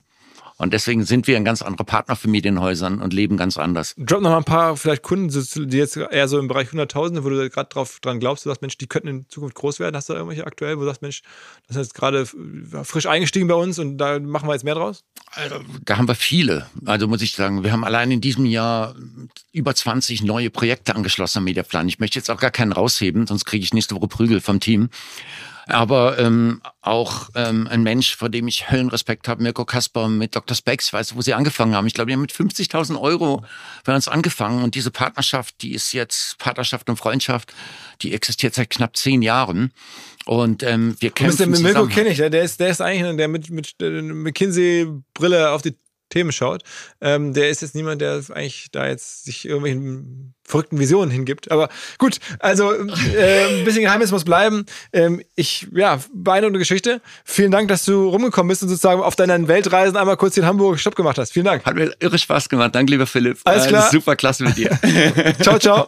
Und deswegen sind wir ein ganz anderer Partner für Medienhäusern und leben ganz anders. Drop noch mal ein paar vielleicht Kunden, die jetzt eher so im Bereich Hunderttausende, wo du gerade drauf dran glaubst, du sagst, Mensch, die könnten in Zukunft groß werden. Hast du da irgendwelche aktuell, wo du sagst, Mensch, das ist jetzt gerade frisch eingestiegen bei uns und da machen wir jetzt mehr draus? Also, da haben wir viele. Also muss ich sagen, wir haben allein in diesem Jahr über 20 neue Projekte angeschlossen am Mediaplan. Ich möchte jetzt auch gar keinen rausheben, sonst kriege ich nächste Woche Prügel vom Team aber ähm, auch ähm, ein Mensch, vor dem ich Höllenrespekt habe, Mirko Kasper mit Dr. Spex, weißt du, wo sie angefangen haben. Ich glaube, die haben mit 50.000 Euro bei uns angefangen und diese Partnerschaft, die ist jetzt Partnerschaft und Freundschaft, die existiert seit knapp zehn Jahren. Und ähm, wir kämpfen und Mirko kenne ich, der ist, der ist eigentlich der mit, mit McKinsey-Brille auf die Themen schaut. Ähm, der ist jetzt niemand, der eigentlich da jetzt sich irgendwelchen verrückten Visionen hingibt. Aber gut, also äh, ein bisschen Geheimnis muss bleiben. Ähm, ich, ja, beeindruckende Geschichte. Vielen Dank, dass du rumgekommen bist und sozusagen auf deinen Weltreisen einmal kurz den Hamburg Stopp gemacht hast. Vielen Dank. Hat mir irre Spaß gemacht. Danke, lieber Philipp. Alles klar. Äh, super klasse mit dir. [laughs] ciao, ciao.